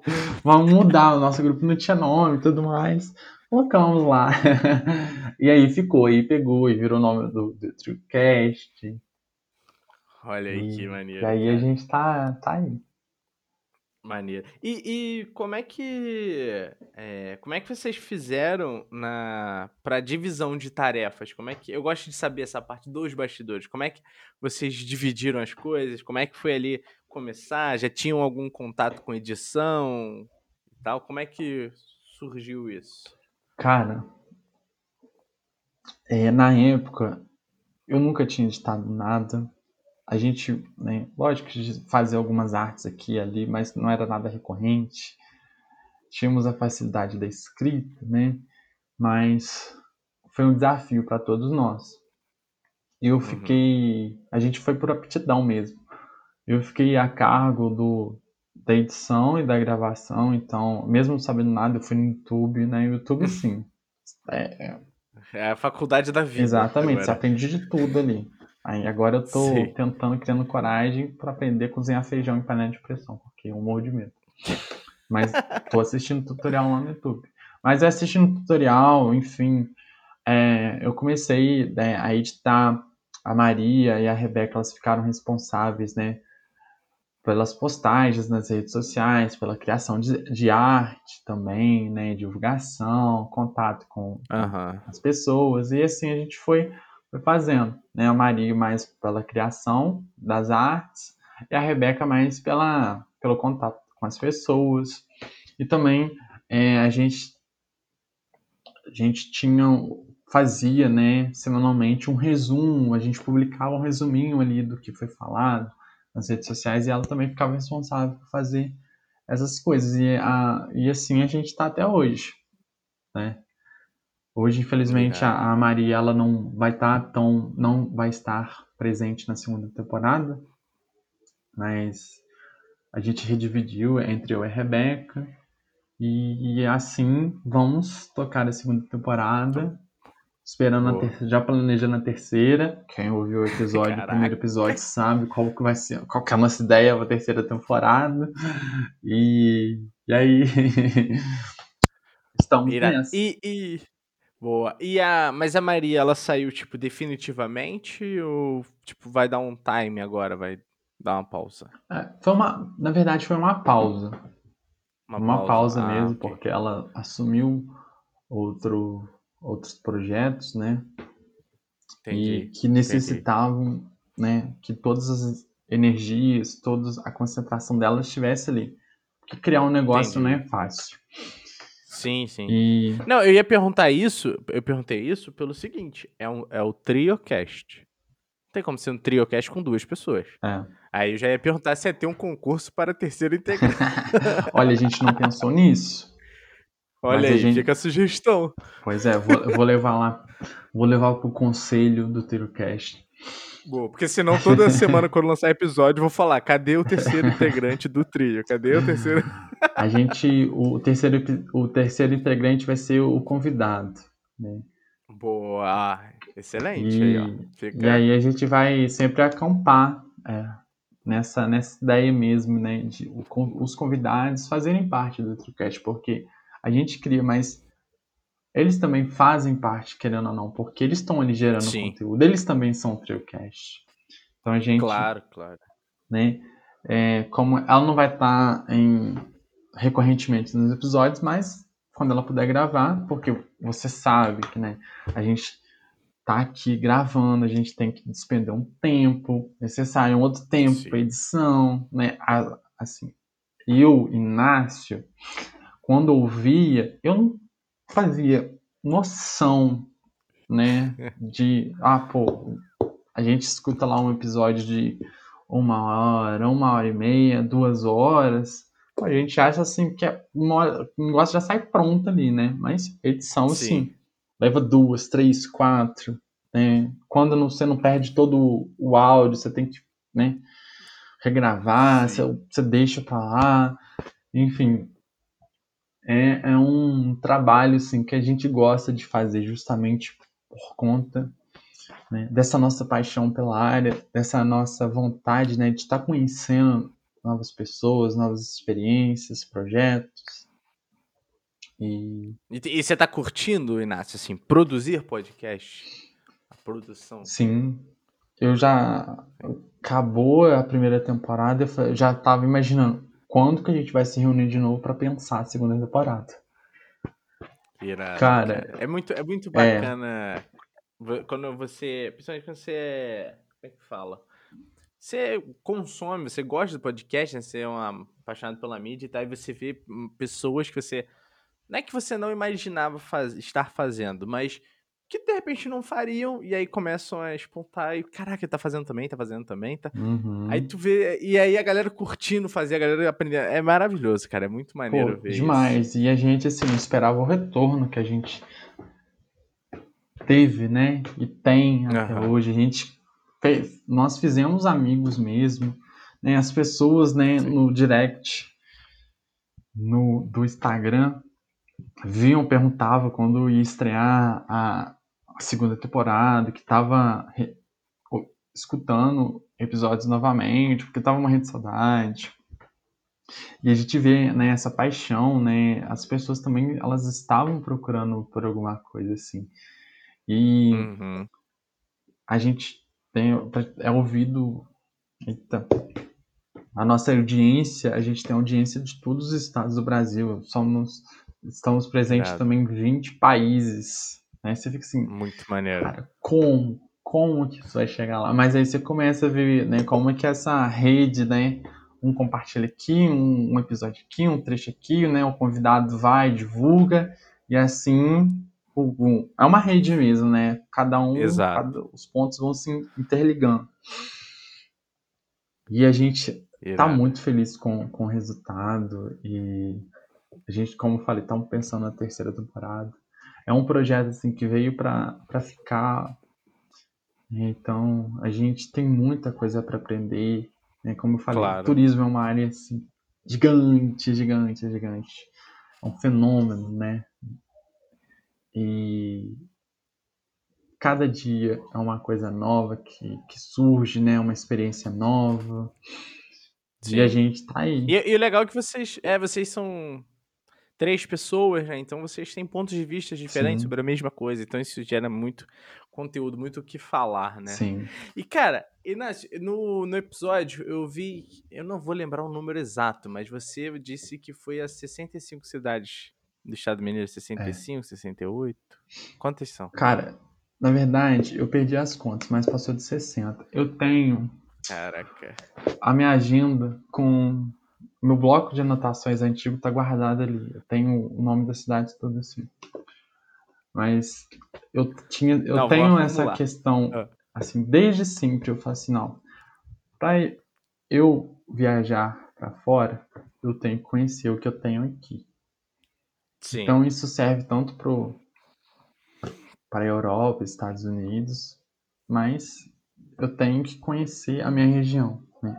vamos mudar. O nosso grupo não tinha nome e tudo mais. Colocamos lá. e aí ficou, aí pegou e virou o nome do, do TrioCast. Olha aí e, que maneiro. E aí a gente tá, tá aí. Maneiro. E, e como é que é, como é que vocês fizeram na para divisão de tarefas? Como é que eu gosto de saber essa parte dos bastidores? Como é que vocês dividiram as coisas? Como é que foi ali começar? Já tinham algum contato com edição e tal? Como é que surgiu isso? Cara, é, na época eu nunca tinha editado nada a gente, né, lógico que fazia algumas artes aqui e ali, mas não era nada recorrente. Tínhamos a facilidade da escrita, né? Mas foi um desafio para todos nós. Eu uhum. fiquei, a gente foi por aptidão mesmo. Eu fiquei a cargo do da edição e da gravação, então, mesmo não sabendo nada, eu fui no YouTube, né? YouTube, sim. É, é, é a faculdade da vida. Exatamente, agora. você aprende de tudo ali. Aí agora eu tô Sim. tentando, criando coragem para aprender a cozinhar feijão em panela de pressão, porque eu morro de medo. Mas tô assistindo tutorial lá no YouTube. Mas assistindo tutorial, enfim, é, eu comecei né, a editar a Maria e a Rebeca, elas ficaram responsáveis, né, pelas postagens nas redes sociais, pela criação de, de arte também, né, divulgação, contato com Aham. as pessoas, e assim a gente foi, foi fazendo, né, a Maria mais pela criação das artes, e a Rebeca mais pela, pelo contato com as pessoas, e também é, a gente a gente tinha fazia, né, semanalmente um resumo, a gente publicava um resuminho ali do que foi falado, nas redes sociais e ela também ficava responsável por fazer essas coisas. E, a, e assim a gente está até hoje, né? Hoje, infelizmente, a, a, Maria ela não vai estar tá tão, não vai estar presente na segunda temporada, mas a gente redividiu entre eu e a Rebeca e, e assim vamos tocar a segunda temporada Esperando a terceira, já planejando a terceira. Quem ouviu o episódio, o primeiro episódio, sabe qual que vai ser, qual que é a nossa ideia para a terceira temporada. E, e aí estamos nessa. E, e, boa. E a, mas a Maria, ela saiu tipo definitivamente ou tipo vai dar um time agora, vai dar uma pausa? É, foi uma, na verdade foi uma pausa. Uma, uma pausa, pausa ah, mesmo, okay. porque ela assumiu outro outros projetos, né? Entendi, e que necessitavam, entendi. né, que todas as energias, toda a concentração delas estivesse ali. Porque criar um negócio entendi. não é fácil. Sim, sim. E... Não, eu ia perguntar isso, eu perguntei isso pelo seguinte, é, um, é o TrioCast. Não tem como ser um TrioCast com duas pessoas. É. Aí eu já ia perguntar se ia ter um concurso para terceiro integrante. Olha, a gente não pensou nisso. Olha aí, gente... fica a sugestão. Pois é, vou, vou levar lá, vou levar pro conselho do TrioCast. Boa, porque senão toda semana quando lançar episódio eu vou falar, cadê o terceiro integrante do trio? Cadê o terceiro? a gente, o terceiro, o terceiro integrante vai ser o convidado, né? Boa, excelente e, aí, ó. Fica... E aí a gente vai sempre acampar é, nessa, nessa ideia mesmo, né? De o, os convidados fazerem parte do TrioCast, porque a gente cria, mas eles também fazem parte, querendo ou não, porque eles estão ali gerando Sim. conteúdo, eles também são Trailcast. Então a gente. Claro, claro. Né, é, como ela não vai estar em, recorrentemente nos episódios, mas quando ela puder gravar, porque você sabe que né, a gente tá aqui gravando, a gente tem que despender um tempo necessário, um outro tempo para edição, né? Assim, eu, Inácio, quando ouvia, eu não fazia noção, né, de, ah, pô, a gente escuta lá um episódio de uma hora, uma hora e meia, duas horas, a gente acha assim que é o negócio já sai pronto ali, né, mas edição, Sim. assim, leva duas, três, quatro, né, quando não, você não perde todo o áudio, você tem que, né, regravar, você, você deixa pra lá, enfim, é, é um trabalho assim, que a gente gosta de fazer justamente por conta né, dessa nossa paixão pela área, dessa nossa vontade né, de estar conhecendo novas pessoas, novas experiências, projetos. E, e, você está curtindo, Inácio, assim, produzir podcast? A produção? Sim. Eu já. Acabou a primeira temporada, eu já estava imaginando quando que a gente vai se reunir de novo para pensar a segunda temporada. Irado, cara, é muito, é muito é. bacana é... quando você, principalmente quando você, é, como é que fala? Você consome, você gosta do podcast, né? Você é um apaixonado pela mídia e tal, e você vê pessoas que você não é que você não imaginava faz, estar fazendo, mas que de repente não fariam, e aí começam a espontar, e caraca, tá fazendo também, tá fazendo também, tá. Uhum. Aí tu vê, e aí a galera curtindo fazer, a galera aprendendo. É maravilhoso, cara, é muito maneiro Pô, ver. Demais. Isso. E a gente, assim, esperava o retorno que a gente teve, né? E tem até uhum. hoje. A gente fez, nós fizemos amigos mesmo, né? As pessoas, né, Sim. no direct no, do Instagram viam, perguntavam quando ia estrear a segunda temporada, que estava escutando episódios novamente, porque estava morrendo de saudade. E a gente vê né, essa paixão, né? As pessoas também elas estavam procurando por alguma coisa assim. E uhum. a gente tem é ouvido. Eita. a nossa audiência, a gente tem audiência de todos os estados do Brasil. Somos, estamos presentes Irado. também em 20 países. Né? Você fica assim, Muito maneiro. cara, como? Como que isso vai chegar lá? Mas aí você começa a ver né, como é que essa rede, né? Um compartilha aqui, um, um episódio aqui, um trecho aqui, né? O convidado vai, divulga, e assim o- é uma rede mesmo, né? Cada um, cada- os pontos vão se interligando. E a gente tá Irado. muito feliz com, com o resultado e a gente, como eu falei, estamos pensando na terceira temporada. É um projeto assim que veio para ficar. né? Então a gente tem muita coisa para aprender. né? Como eu falei, Claro. turismo é uma área assim, gigante, gigante, gigante. É um fenômeno, né? E cada dia é uma coisa nova que, que surge, né? Uma experiência nova. Sim. E a gente tá aí. E, e o legal é que vocês, é, vocês são três pessoas, né? Então vocês têm pontos de vista diferentes Sim. sobre a mesma coisa. Então isso gera muito conteúdo, muito o que falar, né? Sim. E, cara, Inácio, no, no episódio eu vi. Eu não vou lembrar o número exato, mas você disse que foi a 65 cidades do Estado Mineiro. 65, 68? Quantas são? Cara, na verdade, eu perdi as contas, mas passou de 60. Eu tenho Caraca. a minha agenda com. Meu bloco de anotações antigo tá guardado ali. Eu tenho o nome da cidade tudo assim. Mas eu tinha, eu Não, tenho essa acumular. questão, Ah. assim, desde sempre eu falo assim, não. Pra eu viajar pra fora, eu tenho que conhecer o que eu tenho aqui. Sim. Então isso serve tanto pro para Europa, Estados Unidos, mas eu tenho que conhecer a minha região. né?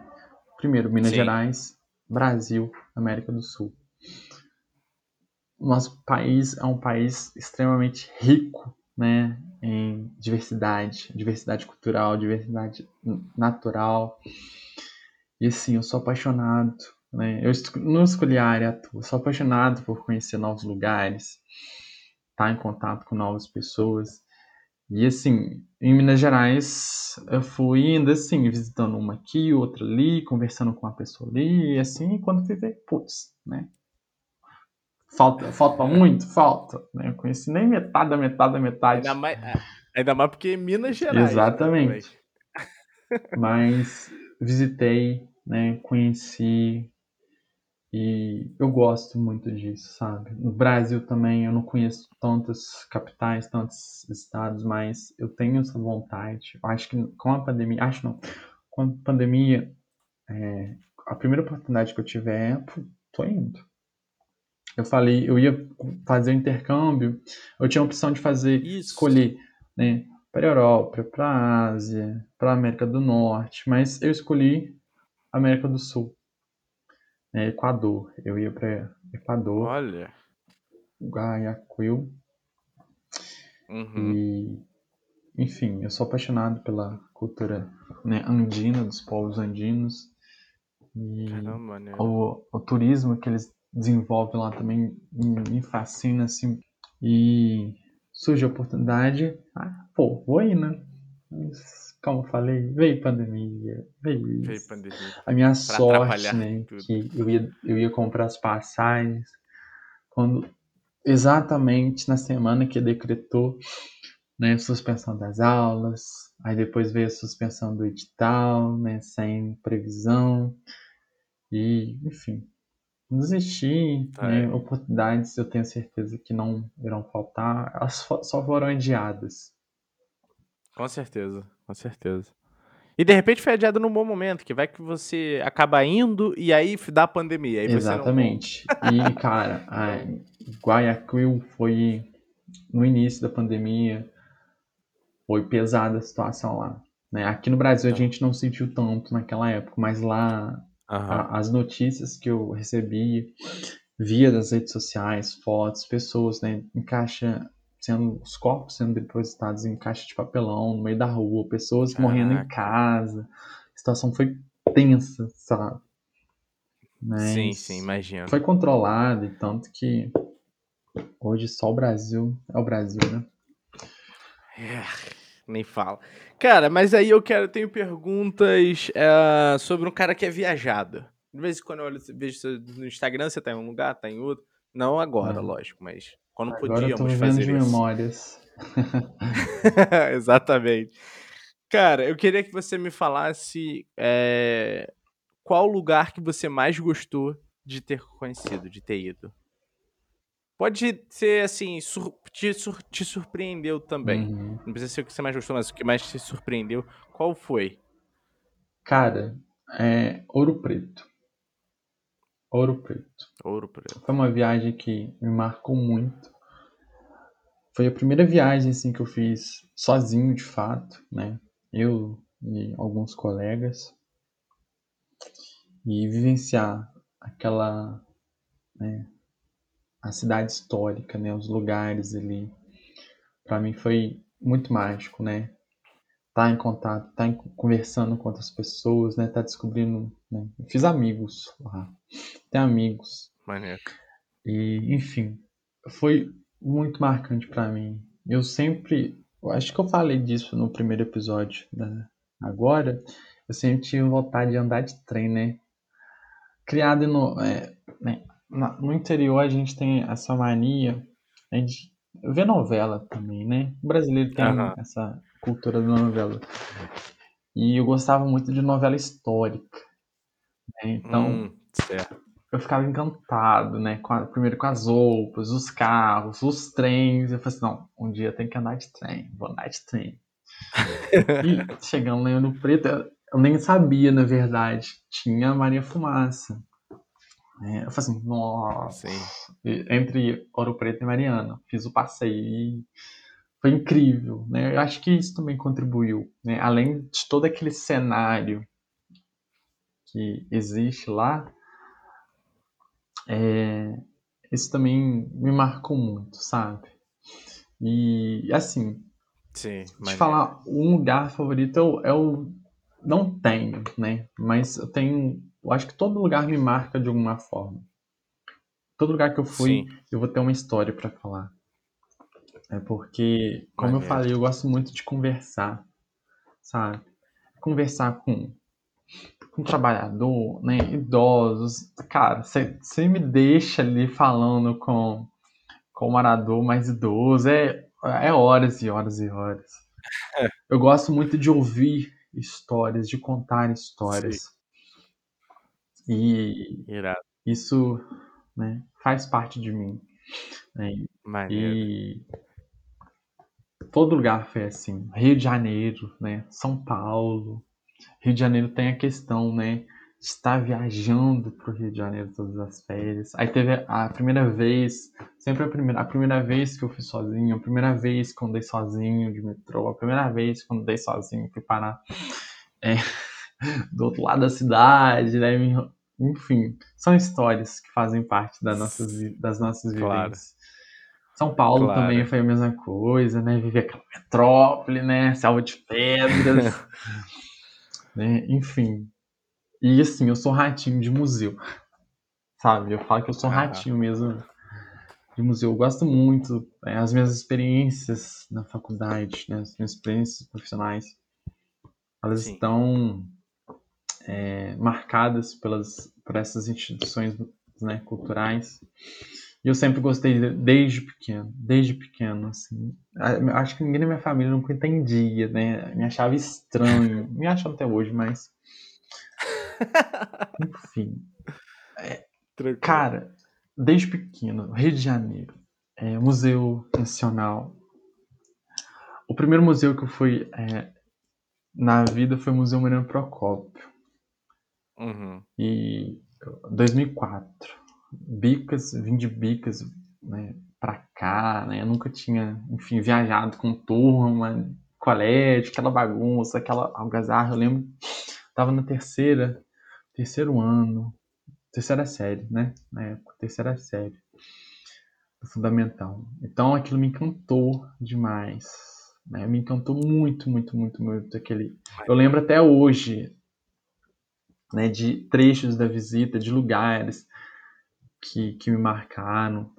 Primeiro, Minas Sim. Gerais, Brasil, América do Sul. Nosso país é um país extremamente rico, né, em diversidade, diversidade cultural, diversidade natural. E assim, eu sou apaixonado, né? Eu não escolhi a área à toa, sou apaixonado por conhecer novos lugares, estar em contato com novas pessoas. E assim, em Minas Gerais, eu fui indo assim, visitando uma aqui, outra ali, conversando com uma pessoa ali, e assim, quando fui ver, putz, né? Falta, falta muito? Falta. Né? Eu conheci nem metade da metade da metade. Ainda mais, ah, ainda mais porque é Minas Gerais. Exatamente. né, Mas visitei, né? Conheci e eu gosto muito disso, sabe? No Brasil também eu não conheço tantas capitais, tantos estados, mas eu tenho essa vontade. Eu acho que com a pandemia, acho não, com a pandemia, é, a primeira oportunidade que eu tiver, pô, tô indo. Eu falei, eu ia fazer o intercâmbio, eu tinha a opção de fazer, Isso. escolher, né, para a Europa, para a Ásia, para a América do Norte, mas eu escolhi América do Sul, né, Equador. Eu ia para Equador, Olha. Guayaquil Uhum. e, enfim, eu sou apaixonado pela cultura né, andina, dos povos andinos e Caramba, né? o, o turismo que eles desenvolvem lá também me, fascina, assim. E surge a oportunidade, ah, pô, vou ir, né? Mas, como eu falei, veio pandemia, veio isso. Veio pandemia. A minha atrapalhar sorte, né, tudo. que eu ia, eu ia comprar as passagens quando exatamente na semana que decretou, né, suspensão das aulas, aí depois veio a suspensão do edital, né, sem previsão, e, enfim, desisti, Tá, né, é. oportunidades eu tenho certeza que não irão faltar, elas só foram adiadas. Com certeza, com certeza. E de repente foi adiado num bom momento, que vai que você acaba indo e aí dá a pandemia. Você não Exatamente. E, cara, a Guayaquil foi no início da pandemia, foi pesada a situação lá. Né? Aqui no Brasil a Tá. gente não sentiu tanto naquela época, mas lá a- as notícias que eu recebi via das redes sociais, fotos, pessoas né, em caixa, sendo os corpos sendo depositados em caixa de papelão no meio da rua, pessoas morrendo em Caraca. casa. A situação foi tensa, sabe? Mas Sim, sim, imagino. foi controlado e tanto que hoje só o Brasil é o Brasil, né? É, Nem fala. Cara, mas aí eu quero, tenho perguntas é, sobre um cara que é viajado. De vez em quando eu olho, vejo no Instagram, você tá em um lugar, tá em outro. Não agora, é. lógico, mas quando agora podíamos fazer isso. memórias. Exatamente. Cara, eu queria que você me falasse é, qual lugar que você mais gostou de ter conhecido, de ter ido. Pode ser assim, sur te, sur te, surpreendeu também. Uhum. Não precisa ser o que você mais gostou, mas o que mais te surpreendeu. Qual foi? Cara, é Ouro Preto. Ouro Preto. Ouro Preto. Foi uma viagem que me marcou muito. Foi a primeira viagem assim que eu fiz sozinho, de fato, né? Eu e alguns colegas. E vivenciar aquela né, a cidade histórica, né, os lugares ali. Para mim foi muito mágico, né? Tá em contato, tá em, conversando com outras pessoas, né? Tá descobrindo, né? Eu fiz amigos lá. Tem amigos. Maneiro. E, enfim, foi muito marcante para mim. Eu sempre, eu acho que eu falei disso no primeiro episódio, né? Agora, eu sempre tive vontade de andar de trem, né? Criado no, é, né? no interior a gente tem essa mania de ver novela também, né? O brasileiro tem uhum. essa cultura da novela. E eu gostava muito de novela histórica. Né? Então, hum, eu ficava encantado, né? Com a, primeiro com as roupas, os carros, os trens. Eu falei assim, não, um dia tem que andar de trem, vou andar de trem. e chegando lá em Ouro Preto, eu nem sabia, na verdade, tinha Maria Fumaça. É, eu falei assim, nossa. Sim. Entre Ouro Preto e Mariana. Fiz o passeio e foi incrível, né? Eu acho que isso também contribuiu, né? Além de todo aquele cenário que existe lá, é, isso também me marcou muito, sabe? E assim, Sim, te falar um lugar favorito eu, eu não tenho, né? Mas eu tenho eu acho que todo lugar me marca de alguma forma. Todo lugar que eu fui, Sim. eu vou ter uma história para falar. É porque, como Maneiro. eu falei, eu gosto muito de conversar, sabe? Conversar com com trabalhador, né, idosos. Cara, você me deixa ali falando com, com o morador mais idoso, é, é horas e horas e horas. É. Eu gosto muito de ouvir histórias, de contar histórias. Sim. E Irado. isso né, faz parte de mim. Né? E todo lugar foi assim. Rio de Janeiro, né? São Paulo. Rio de Janeiro tem a questão, né? Estar viajando para o Rio de Janeiro todas as férias. Aí teve a primeira vez, sempre a primeira, a primeira vez que eu fui sozinho, a primeira vez que eu andei sozinho de metrô, a primeira vez que eu andei sozinho, fui parar é, do outro lado da cidade, né? Enfim, são histórias que fazem parte das nossas, das nossas claro. vivências. São Paulo claro. também foi a mesma coisa, né? Viver aquela metrópole, né? Selva de pedras, né? Enfim. E assim, eu sou ratinho de museu, sabe? Eu falo que eu sou ah. ratinho mesmo de museu. Eu gosto muito. Né? As minhas experiências na faculdade, né? As minhas experiências profissionais, elas Sim. estão é, marcadas pelas, por essas instituições né, culturais. E eu sempre gostei desde pequeno, desde pequeno, assim. Acho que ninguém na minha família nunca entendia, né? Me achava estranho. Me acham até hoje, mas. Enfim. É, cara, desde pequeno, Rio de Janeiro, é, Museu Nacional. O primeiro museu que eu fui é, na vida foi o Museu Mariano Procópio. Uhum. E 2004, Bicas, vim de Bicas né, pra cá, né? Eu nunca tinha, enfim, viajado com turma, colégio, aquela bagunça, aquela algazarra. Eu lembro, tava na terceira, terceiro ano, terceira série, né? Na época, terceira série do fundamental. Então aquilo me encantou demais. Né? Me encantou muito, muito, muito, muito aquele. Eu lembro até hoje né, de trechos da visita, de lugares que, que me marcaram.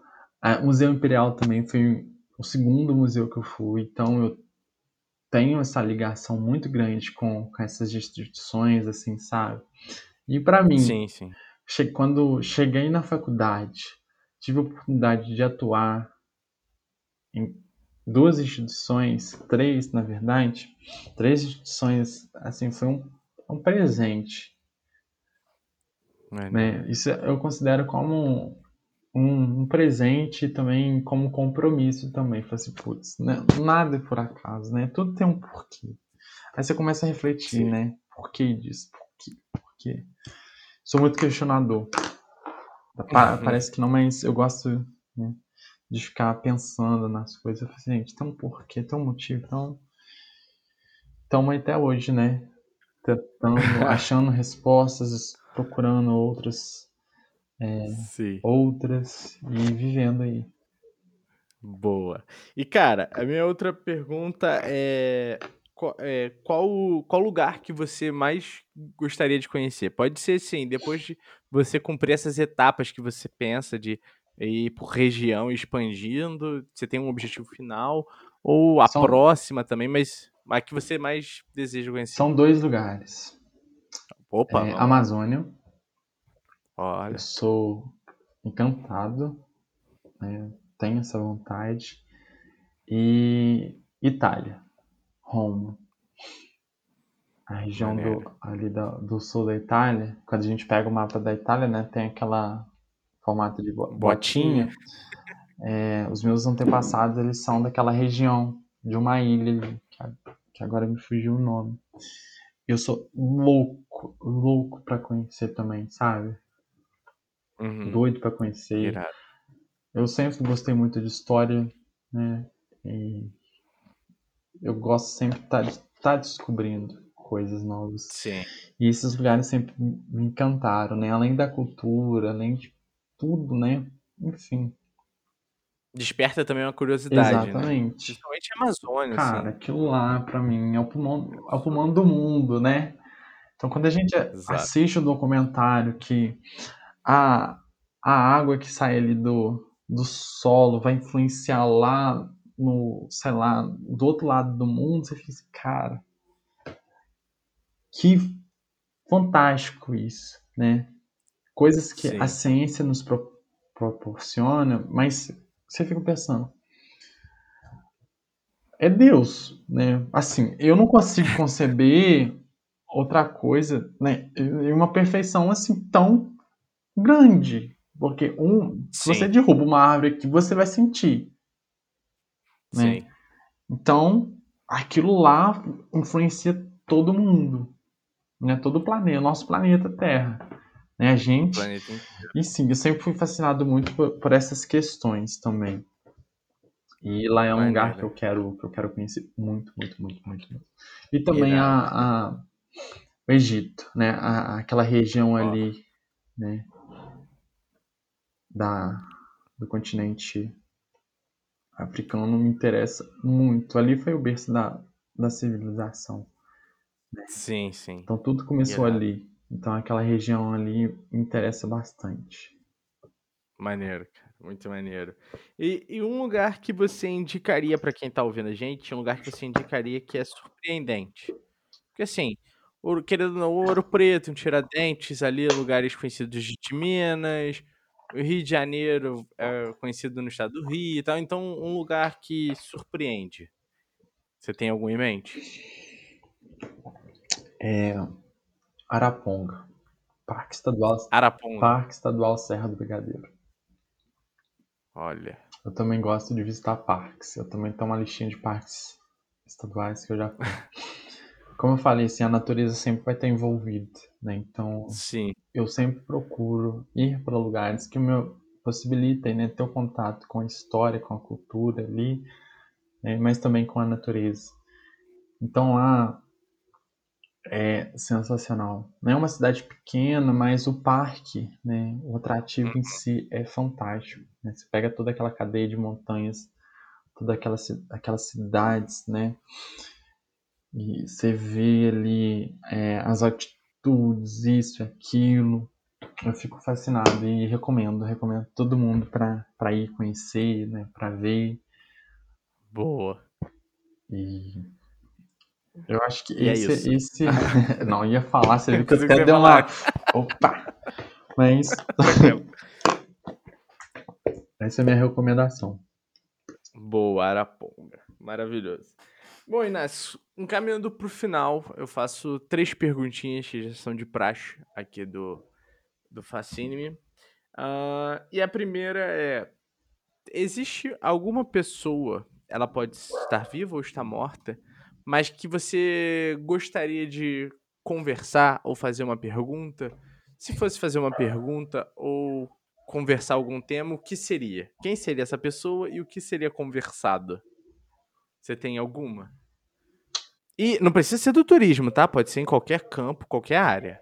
O Museu Imperial também foi o segundo museu que eu fui, então eu tenho essa ligação muito grande com, com essas instituições, assim, sabe? E para mim, Sim, sim. che- quando cheguei na faculdade, tive a oportunidade de atuar em duas instituições, três, na verdade, três instituições, assim, foi um, um presente, Maneiro. né? Isso eu considero como um, um presente também como compromisso também. Falei assim, putz, né? nada é por acaso, né? Tudo tem um porquê. Aí você começa a refletir, Sim. né? Por que disso? Por quê? Por quê? Sou muito questionador. Pa- Uhum. Parece que não, mas eu gosto né, de ficar pensando nas coisas. Eu falei assim, gente, tem um porquê, tem um motivo. Então, estamos até hoje, né? Tentando, achando respostas, procurando outras, Sim. outras e vivendo aí. Boa. E, cara, a minha outra pergunta é, qual, é, qual, qual lugar que você mais gostaria de conhecer? Pode ser, sim, depois de você cumprir essas etapas que você pensa de ir por região expandindo, você tem um objetivo final, ou a São- próxima também, mas a que você mais deseja conhecer? São dois lugares. Opa, É. Amazônia, olha, eu sou encantado, né, tenho essa vontade. E Itália, Roma. A região do, ali da- do sul da Itália, quando a gente pega o mapa da Itália, né, tem aquela formato de bo- Botinha. botinha. É, os meus antepassados, eles são daquela região, de uma ilha ali, que, agora me fugiu o nome. Eu sou louco, louco pra conhecer também, sabe? Uhum, Doido pra conhecer. irado. Eu sempre gostei muito de história, né? E eu gosto sempre de estar descobrindo coisas novas. Sim, E esses lugares sempre me encantaram, né? Além da cultura, além de tudo, né? Enfim, desperta também uma curiosidade, né? exatamente. Principalmente a Amazônia, Cara, assim. aquilo lá, pra mim, é o pulmão, é o pulmão do mundo, né? Então, quando a gente Exato. assiste o documentário que a, a água que sai ali do, do solo vai influenciar lá no, sei lá, do outro lado do mundo, você fica assim, cara, que fantástico isso, né? Coisas que Sim. a ciência nos pro- proporciona, mas você fica pensando, é Deus, né? Assim, eu não consigo conceber outra coisa, né? Em uma perfeição assim tão grande, porque um, se você derruba uma árvore aqui, você vai sentir, né? Sim. Então, aquilo lá influencia todo mundo, né? Todo o planeta, nosso planeta Terra, né? A gente e sim, eu sempre fui fascinado muito por, por essas questões também. E lá é um Maneiro. lugar que eu quero que eu quero conhecer muito, muito, muito, muito. muito. E também a, Irado. a- o Egito, né? A- aquela região ali, né? Da do continente africano me interessa muito. Ali foi o berço da, da civilização. Sim, sim. Então tudo começou Irado. ali. Então aquela região ali me interessa bastante. Maneiro, cara. Muito maneiro. E, e um lugar que você indicaria pra quem tá ouvindo a gente, um lugar que você indicaria que é surpreendente. Porque assim, Ouro, querendo não, Ouro Preto, um Tiradentes ali, lugares conhecidos de Minas, o Rio de Janeiro é conhecido no estado do Rio e tal. Então, um lugar que surpreende. Você tem algum em mente? É Araponga, Parque Estadual, Araponga. Parque Estadual Serra do Brigadeiro. Olha. Eu também gosto de visitar parques. Eu também tenho uma listinha de parques estaduais que eu já fui. Como eu falei, assim, a natureza sempre vai estar envolvida, né? Então, Sim. eu sempre procuro ir para lugares que me possibilitem, né, ter o contato com a história, com a cultura ali, né, mas também com a natureza. Então lá é sensacional. Não é uma cidade pequena, mas o parque, né, o atrativo em si é fantástico. né? Você pega toda aquela cadeia de montanhas, todas aquelas, ci- aquelas cidades, né? E você vê ali é, as atitudes, isso, aquilo. Eu fico fascinado e recomendo, recomendo todo mundo para ir conhecer, né, para ver. Boa. E Eu acho que E é esse, isso. esse... Não, ia falar, você viu que você deu uma... Opa! Mas essa é a minha recomendação. Boa, Araponga. Maravilhoso. Bom, Inácio, encaminhando para o final, eu faço três perguntinhas que já são de praxe aqui do, do Fascine-me. Uh, e a primeira é: existe alguma pessoa, ela pode estar viva ou estar morta, mas que você gostaria de conversar ou fazer uma pergunta? Se fosse fazer uma pergunta ou conversar algum tema, o que seria? Quem seria essa pessoa e o que seria conversado? Você tem alguma? E não precisa ser do turismo, tá? Pode ser em qualquer campo, qualquer área.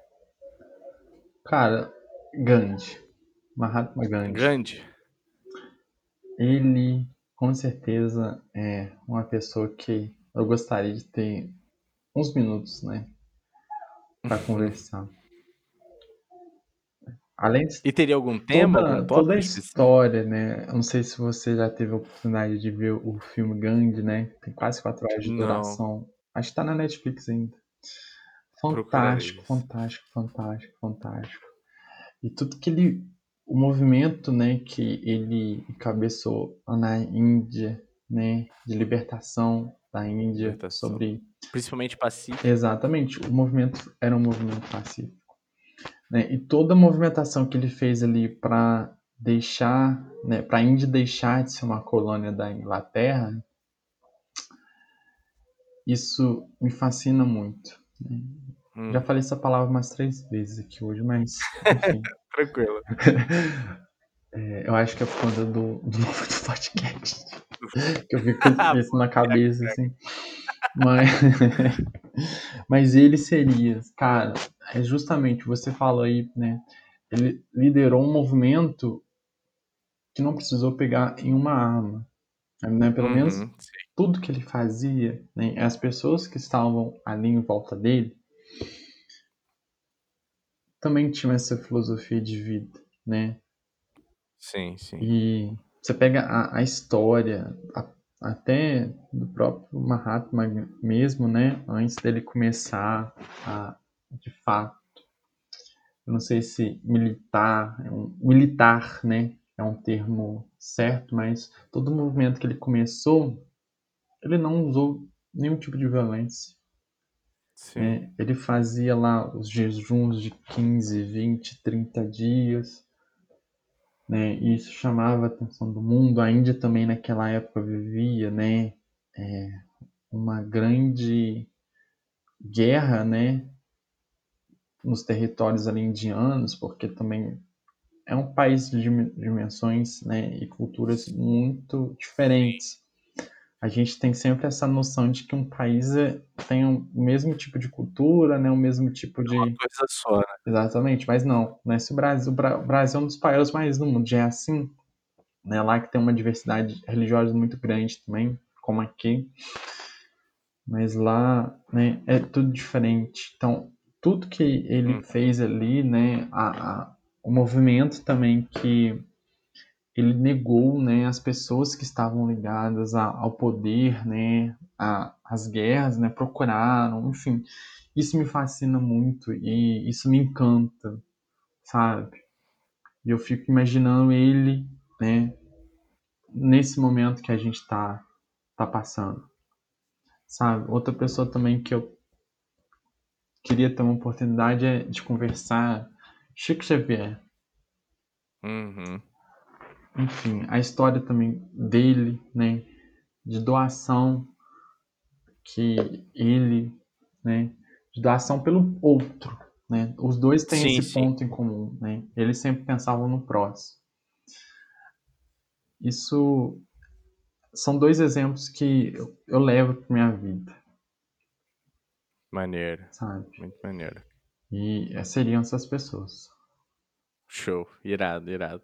Cara, Gandhi. Mahatma Gandhi. Gandhi. Ele, com certeza, é uma pessoa que eu gostaria de ter uns minutos, né? Pra conversar. Além de E teria algum tema? toda, algum toda a história, né? Eu não sei se você já teve a oportunidade de ver o filme Gandhi, né? Tem quase quatro horas de Não. duração. Acho que tá na Netflix ainda. Fantástico, fantástico, fantástico, fantástico. E tudo que ele. O movimento, né, que ele encabeçou na Índia, né, de libertação da Índia Libertação. sobre Principalmente pacífico. Exatamente, o movimento era um movimento pacífico. Né? E toda a movimentação que ele fez ali para deixar, né, para a Índia deixar de ser uma colônia da Inglaterra, isso me fascina muito. né? Hum, Já falei essa palavra umas três vezes aqui hoje, mas tranquilo. É, eu acho que é por conta do, do nome do podcast. que eu fico com isso na cabeça, assim. Mas, mas ele seria, cara, é justamente, você falou aí, né? Ele liderou um movimento que não precisou pegar em uma arma. Né? Pelo menos Uhum, sim. tudo que ele fazia, né? as pessoas que estavam ali em volta dele também tinham essa filosofia de vida, né? Sim, sim. E você pega a, a história, a- até do próprio Mahatma mesmo, né? Antes dele começar a, de fato, eu não sei se militar, é um, militar, né? É um termo certo, mas todo o movimento que ele começou, ele não usou nenhum tipo de violência. né? Ele fazia lá os jejuns de 15, 20, 30 dias, né? E isso chamava a atenção do mundo. A Índia também naquela época vivia, né? é, uma grande guerra, né? Nos territórios ali indianos, porque também é um país de dim- dimensões, né? E culturas muito diferentes. A gente tem sempre essa noção de que um país é- tem o mesmo tipo de cultura, né? O mesmo tipo de Uma coisa só, né? Exatamente, mas não. Né? Se o Brasil, o Bra- o Brasil é um dos países mais do mundo, já é assim, né? Lá que tem uma diversidade religiosa muito grande também, como aqui. Mas lá, né, é tudo diferente. Então, tudo que ele Hum. fez ali, né, a, a- o movimento também que ele negou, né, as pessoas que estavam ligadas a- ao poder, né, a- as guerras, né, procuraram, enfim, isso me fascina muito e isso me encanta, sabe? E eu fico imaginando ele, né, nesse momento que a gente tá, tá passando, sabe? Outra pessoa também que eu queria ter uma oportunidade é de conversar, Chico Xavier. Uhum. Enfim, a história também dele, né, de doação que ele, né, de doação pelo outro, né, os dois têm Sim, esse sim. ponto em comum, né, eles sempre pensavam no próximo. Isso são dois exemplos que eu, eu levo para minha vida, Maneiro. sabe? Muito maneiro. E seriam essas pessoas. Show. Irado, irado.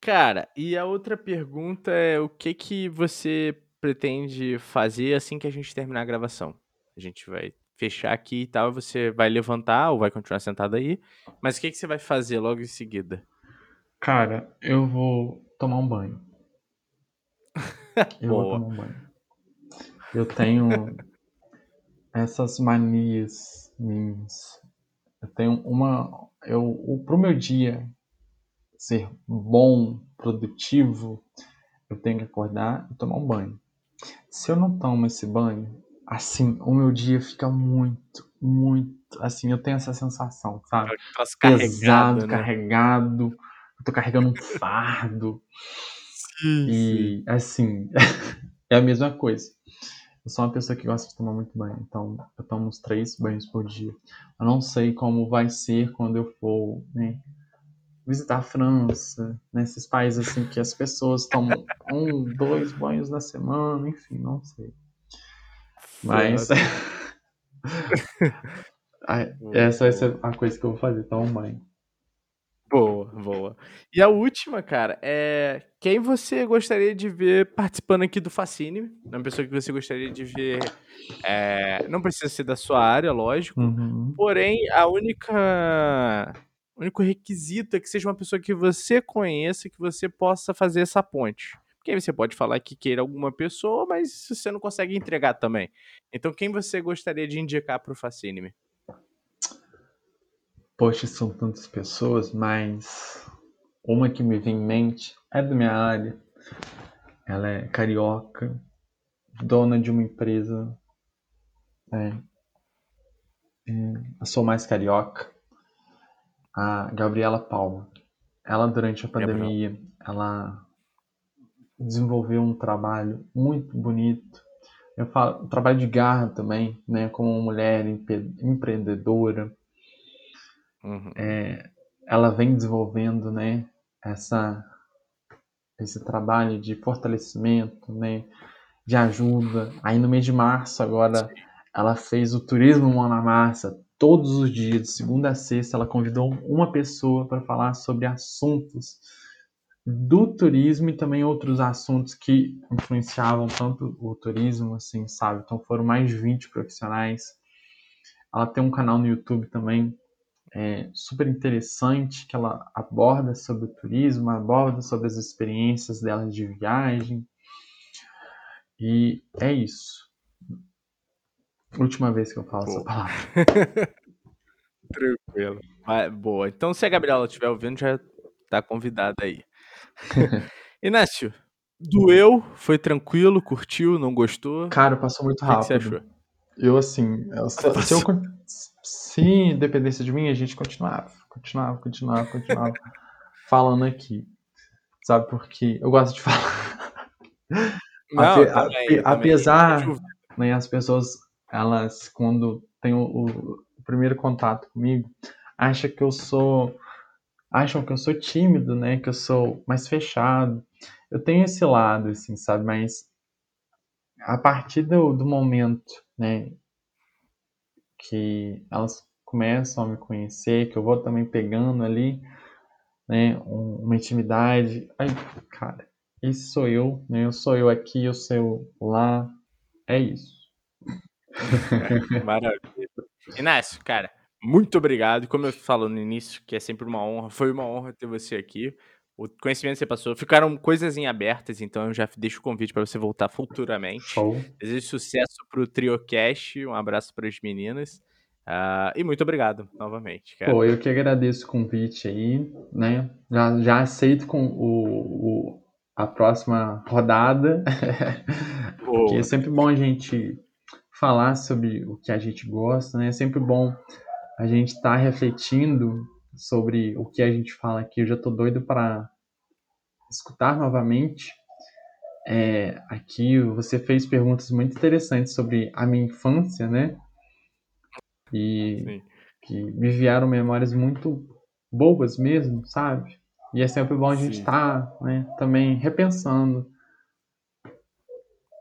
Cara, e a outra pergunta é o que que você pretende fazer assim que a gente terminar a gravação? A gente vai fechar aqui e tal, você vai levantar ou vai continuar sentado aí, mas o que que você vai fazer logo em seguida? Cara, eu vou tomar um banho. Eu vou Boa. tomar um banho. Eu tenho essas manias minhas. Eu tenho uma. Eu, pro meu dia ser bom, produtivo, eu tenho que acordar e tomar um banho. Se eu não tomo esse banho, assim, o meu dia fica muito, muito. Assim, eu tenho essa sensação, sabe? Pesado, né? carregado. Eu tô carregando um fardo. Sim, e, sim. assim, é a mesma coisa. Eu sou uma pessoa que gosta de tomar muito banho, então eu tomo uns três banhos por dia. Eu não sei como vai ser quando eu for né, visitar a França, nesses né, países assim que as pessoas tomam um, dois banhos na semana, enfim, não sei. Mas essa vai ser a coisa que eu vou fazer, tomar um banho. Boa, boa. E a última, cara, é quem você gostaria de ver participando aqui do Fascine? Uma pessoa que você gostaria de ver. É, não precisa ser da sua área, lógico. Uhum. Porém, a única. O único requisito é que seja uma pessoa que você conheça, que você possa fazer essa ponte. Porque aí você pode falar que queira alguma pessoa, mas você não consegue entregar também. Então, quem você gostaria de indicar para o Fascine? Poxa, são tantas pessoas, mas uma que me vem em mente é da minha área. Ela é carioca, dona de uma empresa. É, é, eu sou mais carioca. A Gabriela Palma. Ela, durante a pandemia, ela desenvolveu um trabalho muito bonito. Eu falo, um trabalho de garra também, né, como uma mulher empreendedora Uhum. É, ela vem desenvolvendo, né, essa, esse trabalho de fortalecimento, né, de ajuda. Aí no mês de março agora ela fez o turismo Mão na Massa todos os dias, de segunda a sexta, ela convidou uma pessoa para falar sobre assuntos do turismo e também outros assuntos que influenciavam tanto o turismo, assim, sabe? Então foram mais de 20 profissionais. Ela tem um canal no YouTube também é, super interessante que ela aborda sobre o turismo, aborda sobre as experiências dela de viagem. E é isso. Última vez que eu falo essa palavra. Tranquilo. boa. Então, se a Gabriela estiver ouvindo, já tá convidada aí. Inácio, doeu? Foi tranquilo? Curtiu? Não gostou? Cara, passou muito rápido. O que, você achou? Eu, assim, eu, se, se eu se dependesse de mim, a gente continuava, continuava, continuava, continuava falando aqui. Sabe, porque eu gosto de falar. Não, Ape, também, apesar, também. né, as pessoas, elas, quando têm o, o, primeiro contato comigo, acham que eu sou. Acham que eu sou tímido, né? Que eu sou mais fechado. Eu tenho esse lado, assim, sabe? Mas a partir do, do momento, né? que elas começam a me conhecer, que eu vou também pegando ali, né, uma intimidade. Aí, cara, esse sou eu, né? Eu sou eu aqui, eu sou eu lá. É isso. Maravilha. Inácio, cara, muito obrigado. Como eu falo no início, que é sempre uma honra, foi uma honra ter você aqui. O conhecimento que você passou. Ficaram coisas em abertas, então eu já deixo o convite para você voltar futuramente. Show. Desejo sucesso para o TrioCast. Um abraço para as meninas. Uh, e muito obrigado novamente. Cara. Pô, eu que agradeço o convite aí, né? Já, já aceito com o, o a próxima rodada. Porque é sempre bom a gente falar sobre o que a gente gosta, né? É sempre bom a gente estar tá refletindo sobre o que a gente fala aqui. Eu já tô doido para escutar novamente. É, aqui você fez perguntas muito interessantes sobre a minha infância, né? E Sim. que me vieram memórias muito boas mesmo, sabe? E é sempre bom a gente estar tá, né, também repensando.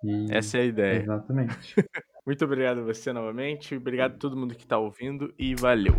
E... Essa é a ideia. Exatamente. muito obrigado a você novamente, obrigado a todo mundo que está ouvindo e valeu.